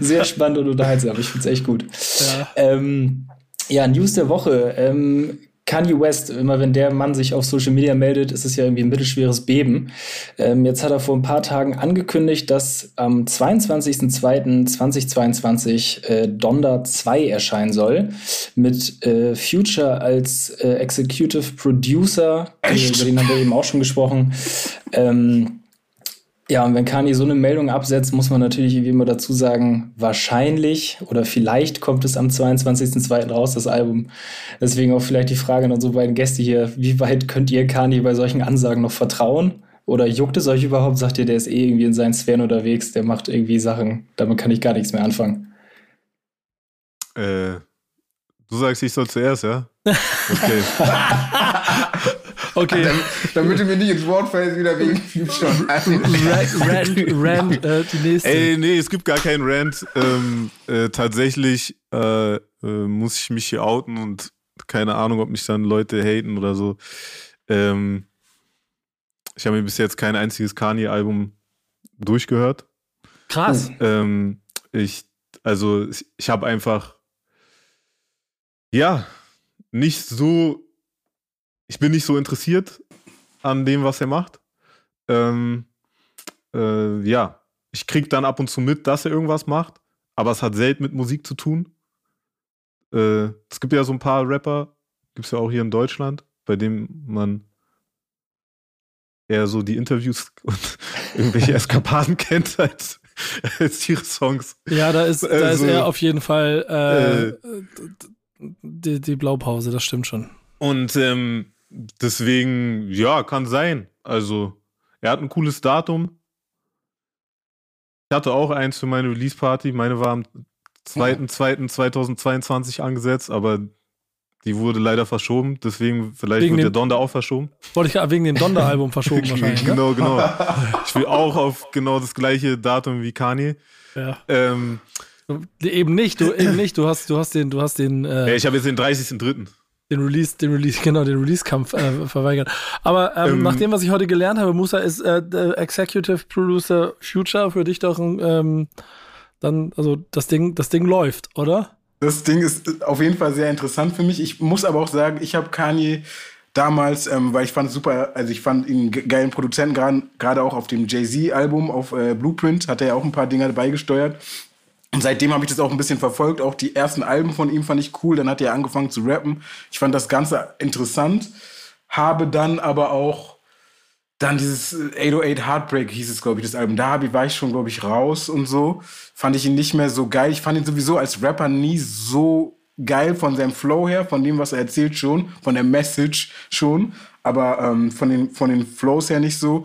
sehr, spannend und unterhaltsam. Ich finde es echt gut. Ja. Ähm, ja, News der Woche. Ähm, Kanye West, immer wenn der Mann sich auf Social Media meldet, ist es ja irgendwie ein mittelschweres Beben. Ähm, jetzt hat er vor ein paar Tagen angekündigt, dass am 22.02.2022 äh, Donda 2 erscheinen soll. Mit äh, Future als äh, Executive Producer. Echt? Über den haben wir eben auch schon gesprochen. Ähm, ja, und wenn Kani so eine Meldung absetzt, muss man natürlich wie immer dazu sagen, wahrscheinlich oder vielleicht kommt es am 22.02. raus, das Album. Deswegen auch vielleicht die Frage an unsere beiden Gäste hier, wie weit könnt ihr Kani bei solchen Ansagen noch vertrauen? Oder juckt es euch überhaupt? Sagt ihr, der ist eh irgendwie in seinen Sphären unterwegs, der macht irgendwie Sachen, damit kann ich gar nichts mehr anfangen. Äh, du sagst, ich soll zuerst, ja? *laughs* Okay. *laughs* Okay. Dann, damit du mir nicht ins Wort fällst, wieder wegen Future. Rand, Rand, äh, die nächste. Ey, nee, es gibt gar keinen Rand. Ähm, äh, tatsächlich äh, äh, muss ich mich hier outen und keine Ahnung, ob mich dann Leute haten oder so. Ähm, ich habe mir bis jetzt kein einziges Kanye-Album durchgehört. Krass. Ähm, ich, also, ich, ich habe einfach, ja, nicht so ich bin nicht so interessiert an dem, was er macht. Ähm, äh, ja, ich krieg dann ab und zu mit, dass er irgendwas macht, aber es hat selten mit Musik zu tun. Äh, es gibt ja so ein paar Rapper, gibt es ja auch hier in Deutschland, bei dem man eher so die Interviews *laughs* und irgendwelche Eskapaden *laughs* kennt als, als ihre Songs. Ja, da ist, da also, ist er auf jeden Fall äh, äh, die, die Blaupause, das stimmt schon. Und ähm, deswegen, ja, kann sein. Also, er hat ein cooles Datum. Ich hatte auch eins für meine Release-Party. Meine war am 2.2.2022 angesetzt, aber die wurde leider verschoben. Deswegen, vielleicht wegen wird der Donda auch verschoben. Wollte ich wegen dem Donda-Album *laughs* verschoben wahrscheinlich. Ne? genau, genau. *laughs* ich will auch auf genau das gleiche Datum wie Kanye. Ja. Ähm, eben nicht, du eben nicht. Du hast, du hast den, du hast den. Äh, ich habe jetzt den 30.03 den Release, den Release, *laughs* genau, den Release-Kampf äh, verweigert. Aber ähm, ähm, nach dem, was ich heute gelernt habe, Musa ist äh, Executive Producer Future für dich doch ein, ähm, dann, also das Ding, das Ding läuft, oder? Das Ding ist auf jeden Fall sehr interessant für mich. Ich muss aber auch sagen, ich habe Kanye damals, ähm, weil ich fand es super, also ich fand ihn geilen Produzenten, gerade auch auf dem Jay-Z-Album auf äh, Blueprint, hat er ja auch ein paar Dinger beigesteuert. Und seitdem habe ich das auch ein bisschen verfolgt. Auch die ersten Alben von ihm fand ich cool. Dann hat er angefangen zu rappen. Ich fand das Ganze interessant. Habe dann aber auch dann dieses 808 Heartbreak hieß es, glaube ich, das Album. Da war ich schon, glaube ich, raus und so. Fand ich ihn nicht mehr so geil. Ich fand ihn sowieso als Rapper nie so geil von seinem Flow her, von dem, was er erzählt schon, von der Message schon, aber ähm, von, den, von den Flows her nicht so.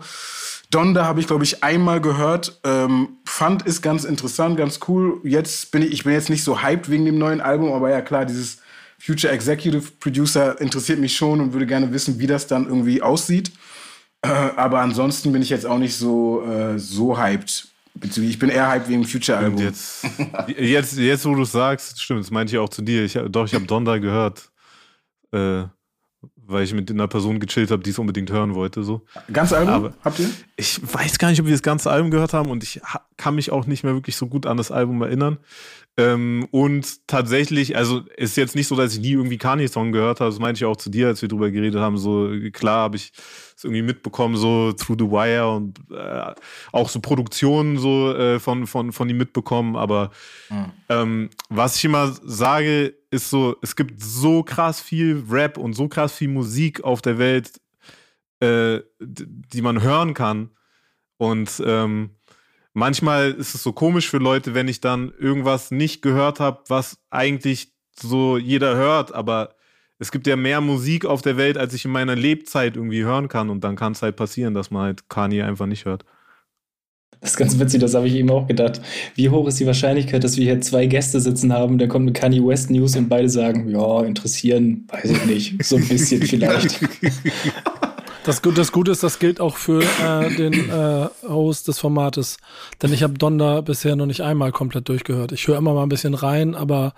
Donda habe ich, glaube ich, einmal gehört. Ähm, fand ist ganz interessant, ganz cool. Jetzt bin ich, ich bin jetzt nicht so hyped wegen dem neuen Album, aber ja klar, dieses Future Executive Producer interessiert mich schon und würde gerne wissen, wie das dann irgendwie aussieht. Äh, aber ansonsten bin ich jetzt auch nicht so, äh, so hyped. Ich bin eher hyped wegen dem Future-Album. Jetzt, jetzt, jetzt, wo du es sagst, stimmt, das meinte ich auch zu dir. Ich, doch, ich habe Donda gehört. Äh, weil ich mit einer Person gechillt habe, die es unbedingt hören wollte. So. Ganze Album Aber habt ihr? Ich weiß gar nicht, ob wir das ganze Album gehört haben und ich kann mich auch nicht mehr wirklich so gut an das Album erinnern. Ähm, und tatsächlich, also ist jetzt nicht so, dass ich nie irgendwie Kanye-Song gehört habe. Das meinte ich auch zu dir, als wir drüber geredet haben. So klar habe ich es irgendwie mitbekommen, so Through the Wire und äh, auch so Produktionen so äh, von, von, von ihm mitbekommen. Aber mhm. ähm, was ich immer sage, ist so, es gibt so krass viel Rap und so krass viel Musik auf der Welt, äh, die man hören kann. Und ähm, manchmal ist es so komisch für Leute, wenn ich dann irgendwas nicht gehört habe, was eigentlich so jeder hört, aber es gibt ja mehr Musik auf der Welt, als ich in meiner Lebzeit irgendwie hören kann und dann kann es halt passieren, dass man halt Kanye einfach nicht hört. Das ist ganz witzig, das habe ich eben auch gedacht. Wie hoch ist die Wahrscheinlichkeit, dass wir hier zwei Gäste sitzen haben, da kommt eine Kanye West News und beide sagen, ja, interessieren, weiß ich nicht, so ein bisschen *laughs* vielleicht. *laughs* Das, das Gute ist, das gilt auch für äh, den äh, Host des Formates. Denn ich habe Donda bisher noch nicht einmal komplett durchgehört. Ich höre immer mal ein bisschen rein, aber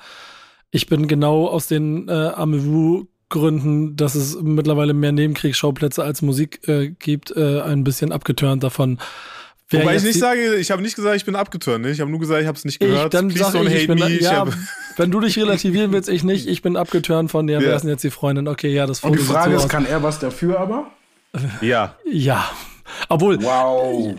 ich bin genau aus den äh, Amewu Gründen, dass es mittlerweile mehr Nebenkriegsschauplätze als Musik äh, gibt, äh, ein bisschen abgeturnt davon. Wer Wobei ich nicht sage, ich habe nicht gesagt, ich bin abgeturnt. Ne? Ich habe nur gesagt, ich habe es nicht gehört. Ich, dann sag ich, ich bin, me, ja, wenn du dich relativieren willst, ich nicht. Ich bin abgeturnt von der, ja. wer ist denn jetzt die Freundin? Okay, ja, das Und die Frage ist, kann er was dafür aber? Ja. Ja. Obwohl. Wow.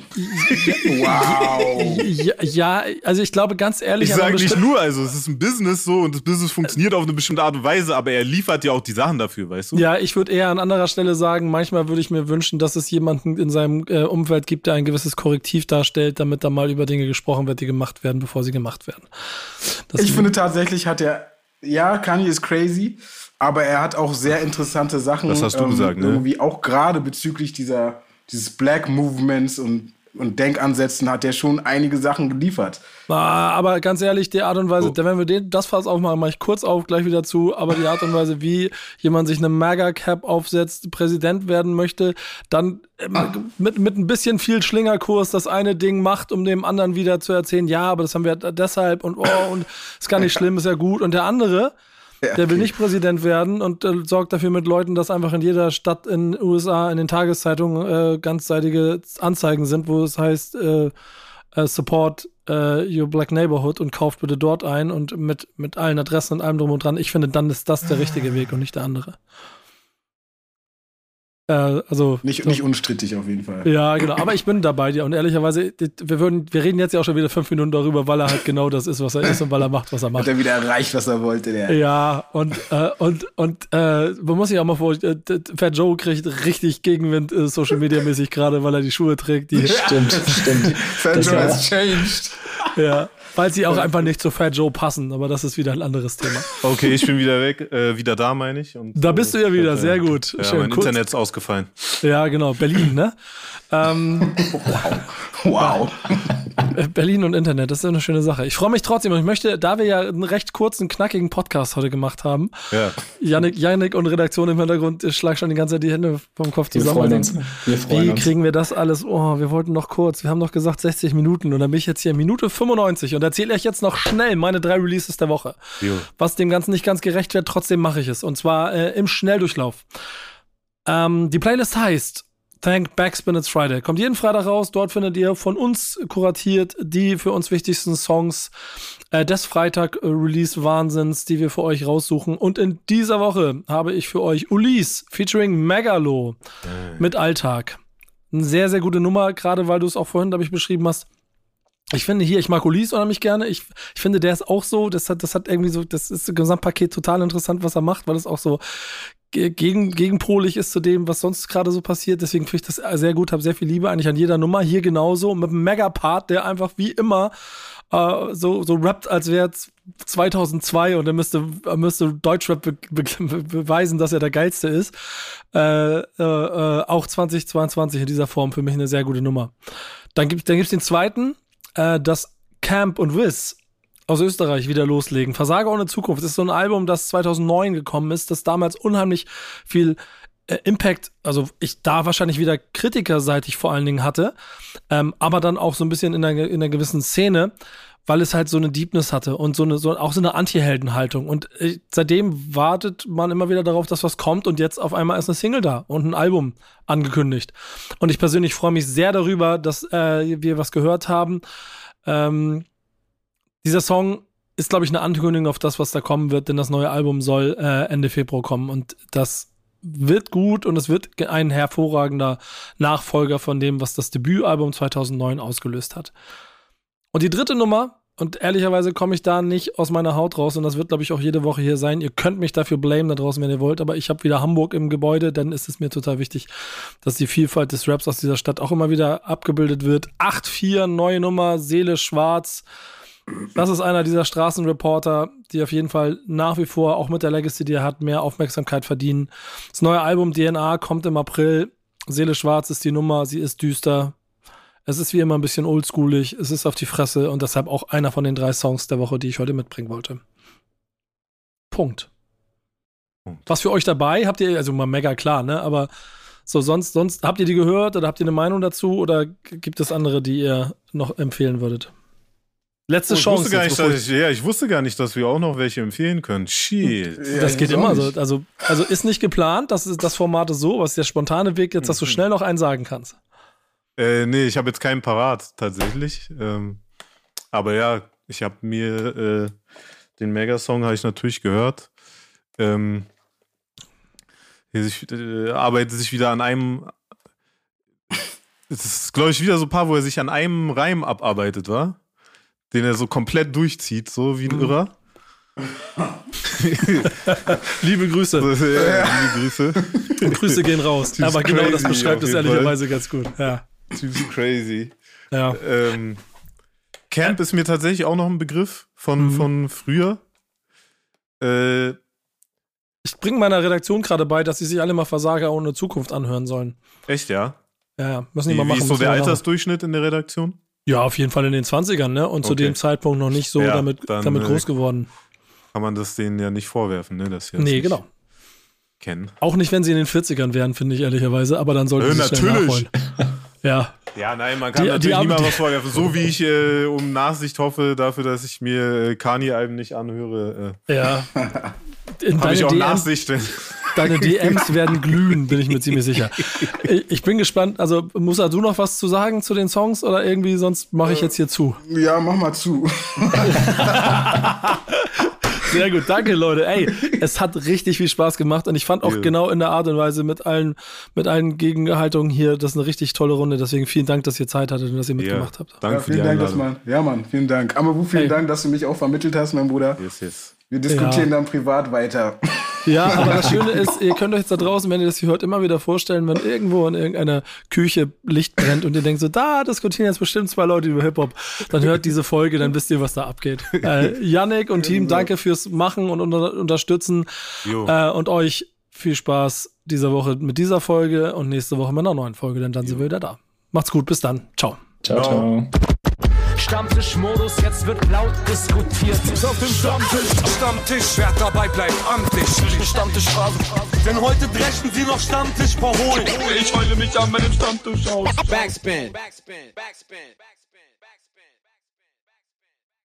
wow. *laughs* Ja, ja, also ich glaube ganz ehrlich. Ich sage nicht nur, also es ist ein Business so und das Business funktioniert auf eine bestimmte Art und Weise, aber er liefert ja auch die Sachen dafür, weißt du? Ja, ich würde eher an anderer Stelle sagen, manchmal würde ich mir wünschen, dass es jemanden in seinem äh, Umfeld gibt, der ein gewisses Korrektiv darstellt, damit da mal über Dinge gesprochen wird, die gemacht werden, bevor sie gemacht werden. Das ich finde tatsächlich hat er, ja, Kanye ist crazy, aber er hat auch sehr interessante Sachen. Das hast du ähm, gesagt, ne? Irgendwie auch gerade bezüglich dieser, dieses Black Movements und, und Denkansätzen hat er schon einige Sachen geliefert. Aber ganz ehrlich, die Art und Weise, oh. wenn wir den, das Fass aufmachen, mache ich kurz auf, gleich wieder zu, aber die Art und Weise, wie jemand sich eine Mega-Cap aufsetzt, Präsident werden möchte, dann ah. mit, mit ein bisschen viel Schlingerkurs das eine Ding macht, um dem anderen wieder zu erzählen, ja, aber das haben wir deshalb und oh, und ist gar nicht schlimm, ist ja gut. Und der andere, ja, der will nicht Präsident werden und äh, sorgt dafür mit Leuten, dass einfach in jeder Stadt in den USA in den Tageszeitungen äh, ganzseitige Anzeigen sind, wo es heißt, äh, äh support äh, your black neighborhood und kauft bitte dort ein und mit, mit allen Adressen und allem drum und dran. Ich finde, dann ist das der richtige Weg und nicht der andere. Äh, also nicht, nicht unstrittig auf jeden Fall. Ja, genau. Aber ich bin dabei dir und ehrlicherweise, wir würden, wir reden jetzt ja auch schon wieder fünf Minuten darüber, weil er halt genau das ist, was er ist und weil er macht, was er macht. Hat er wieder erreicht, was er wollte, der. Ja, und äh, und und äh, man muss sich auch mal vor, äh, Fat Joe kriegt richtig Gegenwind äh, Social Media mäßig gerade, weil er die Schuhe trägt. Die stimmt, stimmt. *laughs* Fat Joe has changed. Ja weil sie auch einfach nicht zu Fat Joe passen, aber das ist wieder ein anderes Thema. Okay, ich bin wieder weg, äh, wieder da, meine ich. Und, da bist du ja wieder, sehr gut. Ja, Schön, mein kurz. Internet ist ausgefallen. Ja, genau, Berlin, ne? ähm, wow. wow. Berlin und Internet, das ist eine schöne Sache. Ich freue mich trotzdem und ich möchte, da wir ja einen recht kurzen, knackigen Podcast heute gemacht haben, ja. Janik, Janik und Redaktion im Hintergrund schlag schon die ganze Zeit die Hände vom Kopf zusammen. Wir freuen uns. Wir freuen Wie uns. kriegen wir das alles? Oh, wir wollten noch kurz, wir haben noch gesagt 60 Minuten und dann bin ich jetzt hier Minute 95 und erzähle euch jetzt noch schnell meine drei Releases der Woche. Jo. Was dem Ganzen nicht ganz gerecht wird, trotzdem mache ich es. Und zwar äh, im Schnelldurchlauf. Ähm, die Playlist heißt Thank Backspin It's Friday. Kommt jeden Freitag raus. Dort findet ihr von uns kuratiert die für uns wichtigsten Songs äh, des Freitag-Release-Wahnsinns, die wir für euch raussuchen. Und in dieser Woche habe ich für euch Ulis featuring Megalo äh. mit Alltag. Eine sehr, sehr gute Nummer, gerade weil du es auch vorhin, glaube ich, beschrieben hast. Ich finde hier, ich mag Ulis unheimlich gerne. Ich, ich finde, der ist auch so, das hat, das hat irgendwie so, das ist im Gesamtpaket total interessant, was er macht, weil es auch so gegen, gegenpolig ist zu dem, was sonst gerade so passiert. Deswegen finde ich das sehr gut, habe sehr viel Liebe eigentlich an jeder Nummer. Hier genauso mit einem Megapart, der einfach wie immer äh, so, so rappt, als wäre es 2002 und er müsste, er müsste Deutschrap be be beweisen, dass er der Geilste ist. Äh, äh, äh auch 2022 in dieser Form für mich eine sehr gute Nummer. Dann gibt dann gibt's den zweiten, äh, das Camp und Wiz aus Österreich wieder loslegen. Versage ohne Zukunft das ist so ein Album, das 2009 gekommen ist, das damals unheimlich viel äh, Impact, also ich da wahrscheinlich wieder kritikerseitig vor allen Dingen hatte, ähm, aber dann auch so ein bisschen in einer, in einer gewissen Szene, weil es halt so eine Deepness hatte und so eine, so, auch so eine Anti-Heldenhaltung. Und äh, seitdem wartet man immer wieder darauf, dass was kommt und jetzt auf einmal ist eine Single da und ein Album angekündigt. Und ich persönlich freue mich sehr darüber, dass äh, wir was gehört haben. Ähm, dieser Song ist, glaube ich, eine Ankündigung auf das, was da kommen wird, denn das neue Album soll äh, Ende Februar kommen und das wird gut und es wird ein hervorragender Nachfolger von dem, was das Debütalbum 2009 ausgelöst hat. Und die dritte Nummer, und ehrlicherweise komme ich da nicht aus meiner Haut raus und das wird, glaube ich, auch jede Woche hier sein. Ihr könnt mich dafür blamen da draußen, wenn ihr wollt, aber ich habe wieder Hamburg im Gebäude, dann ist es mir total wichtig, dass die Vielfalt des Raps aus dieser Stadt auch immer wieder abgebildet wird. 8-4, neue Nummer, Seele schwarz das ist einer dieser Straßenreporter, die auf jeden Fall nach wie vor, auch mit der Legacy, die er hat, mehr Aufmerksamkeit verdienen. Das neue Album DNA kommt im April. Seele Schwarz ist die Nummer, sie ist düster. Es ist wie immer ein bisschen oldschoolig, es ist auf die Fresse und deshalb auch einer von den drei Songs der Woche, die ich heute mitbringen wollte. Punkt. Punkt. Was für euch dabei? Habt ihr, also mal mega klar, ne? Aber so, sonst, sonst, habt ihr die gehört oder habt ihr eine Meinung dazu oder gibt es andere, die ihr noch empfehlen würdet? Letzte oh, Chance. Wusste gar nicht, dass ich, ja, ich wusste gar nicht, dass wir auch noch welche empfehlen können. Shit. das geht immer so. Also, also ist nicht geplant, das, ist, das Format ist so, was ist der spontane Weg jetzt, dass du mhm. schnell noch einen sagen kannst. Äh, nee, ich habe jetzt keinen parat, tatsächlich. Ähm, aber ja, ich habe mir äh, den Megasong habe ich natürlich gehört. Ähm, sich, äh, arbeitet sich wieder an einem. Es ist, glaube ich, wieder so ein paar, wo er sich an einem Reim abarbeitet, war? den er so komplett durchzieht, so wie ein mhm. Irrer. *laughs* liebe Grüße. So, *laughs* ja, liebe Grüße. Und Grüße gehen raus. *laughs* Aber genau das beschreibt es ehrlicherweise ganz gut. Ja. Typ crazy. Ja. Ähm, Camp ist mir tatsächlich auch noch ein Begriff von, mhm. von früher. Äh, ich bringe meiner Redaktion gerade bei, dass sie sich alle mal Versager ohne Zukunft anhören sollen. Echt, ja? Ja, ja. Müssen die mal machen. Wie ist so der Altersdurchschnitt in der Redaktion? Ja, auf jeden Fall in den 20ern, ne? Und okay. zu dem Zeitpunkt noch nicht so ja, damit, dann, damit äh, groß geworden. Kann man das denen ja nicht vorwerfen, ne? Dass sie nee, genau. Kennen. Auch nicht, wenn sie in den 40ern wären, finde ich ehrlicherweise, aber dann sollten äh, sie schnell nachholen. *laughs* ja. Ja, nein, man kann die, natürlich die niemand was vorwerfen. So wie ich äh, um Nachsicht hoffe dafür, dass ich mir äh, Kani-Alben nicht anhöre. Äh. Ja. *laughs* Habe ich auch DM, Nachsicht. Deine DMs werden glühen, bin ich mir ziemlich sicher. Ich bin gespannt. Also, Musa, du noch was zu sagen zu den Songs oder irgendwie, sonst mache ich jetzt hier zu? Ja, mach mal zu. *laughs* Sehr gut, danke Leute. Ey, es hat richtig viel Spaß gemacht und ich fand auch ja. genau in der Art und Weise mit allen, mit allen Gegenhaltungen hier, das ist eine richtig tolle Runde. Deswegen vielen Dank, dass ihr Zeit hattet und dass ihr mitgemacht ja. habt. Danke ja, vielen Dank, dass man, ja Mann, vielen Dank. Amabu, vielen hey. Dank, dass du mich auch vermittelt hast, mein Bruder. Yes, yes. Wir diskutieren dann privat weiter. *laughs* Ja, aber das Schöne ist, ihr könnt euch jetzt da draußen, wenn ihr das hier hört, immer wieder vorstellen, wenn irgendwo in irgendeiner Küche Licht brennt und ihr denkt so, da diskutieren jetzt bestimmt zwei Leute über Hip-Hop, dann hört diese Folge, dann wisst ihr, was da abgeht. *laughs* Äh, Yannick und Team, danke fürs Machen und unter Unterstützen. Äh, und euch viel Spaß diese Woche mit dieser Folge und nächste Woche mit einer neuen Folge, denn dann jo. sind wir wieder da. Macht's gut, bis dann. Ciao. Ciao, ciao. Stammtischmodus, jetzt wird laut diskutiert. Auf dem Stammtisch, Stammtisch, wer dabei bleibt, amtlich. Stammtisch Phase. Denn heute dreschen sie noch Stammtisch verholen. Ich heule mich an meinem Stammtisch aus. Backspin. Backspin. Backspin. Backspin.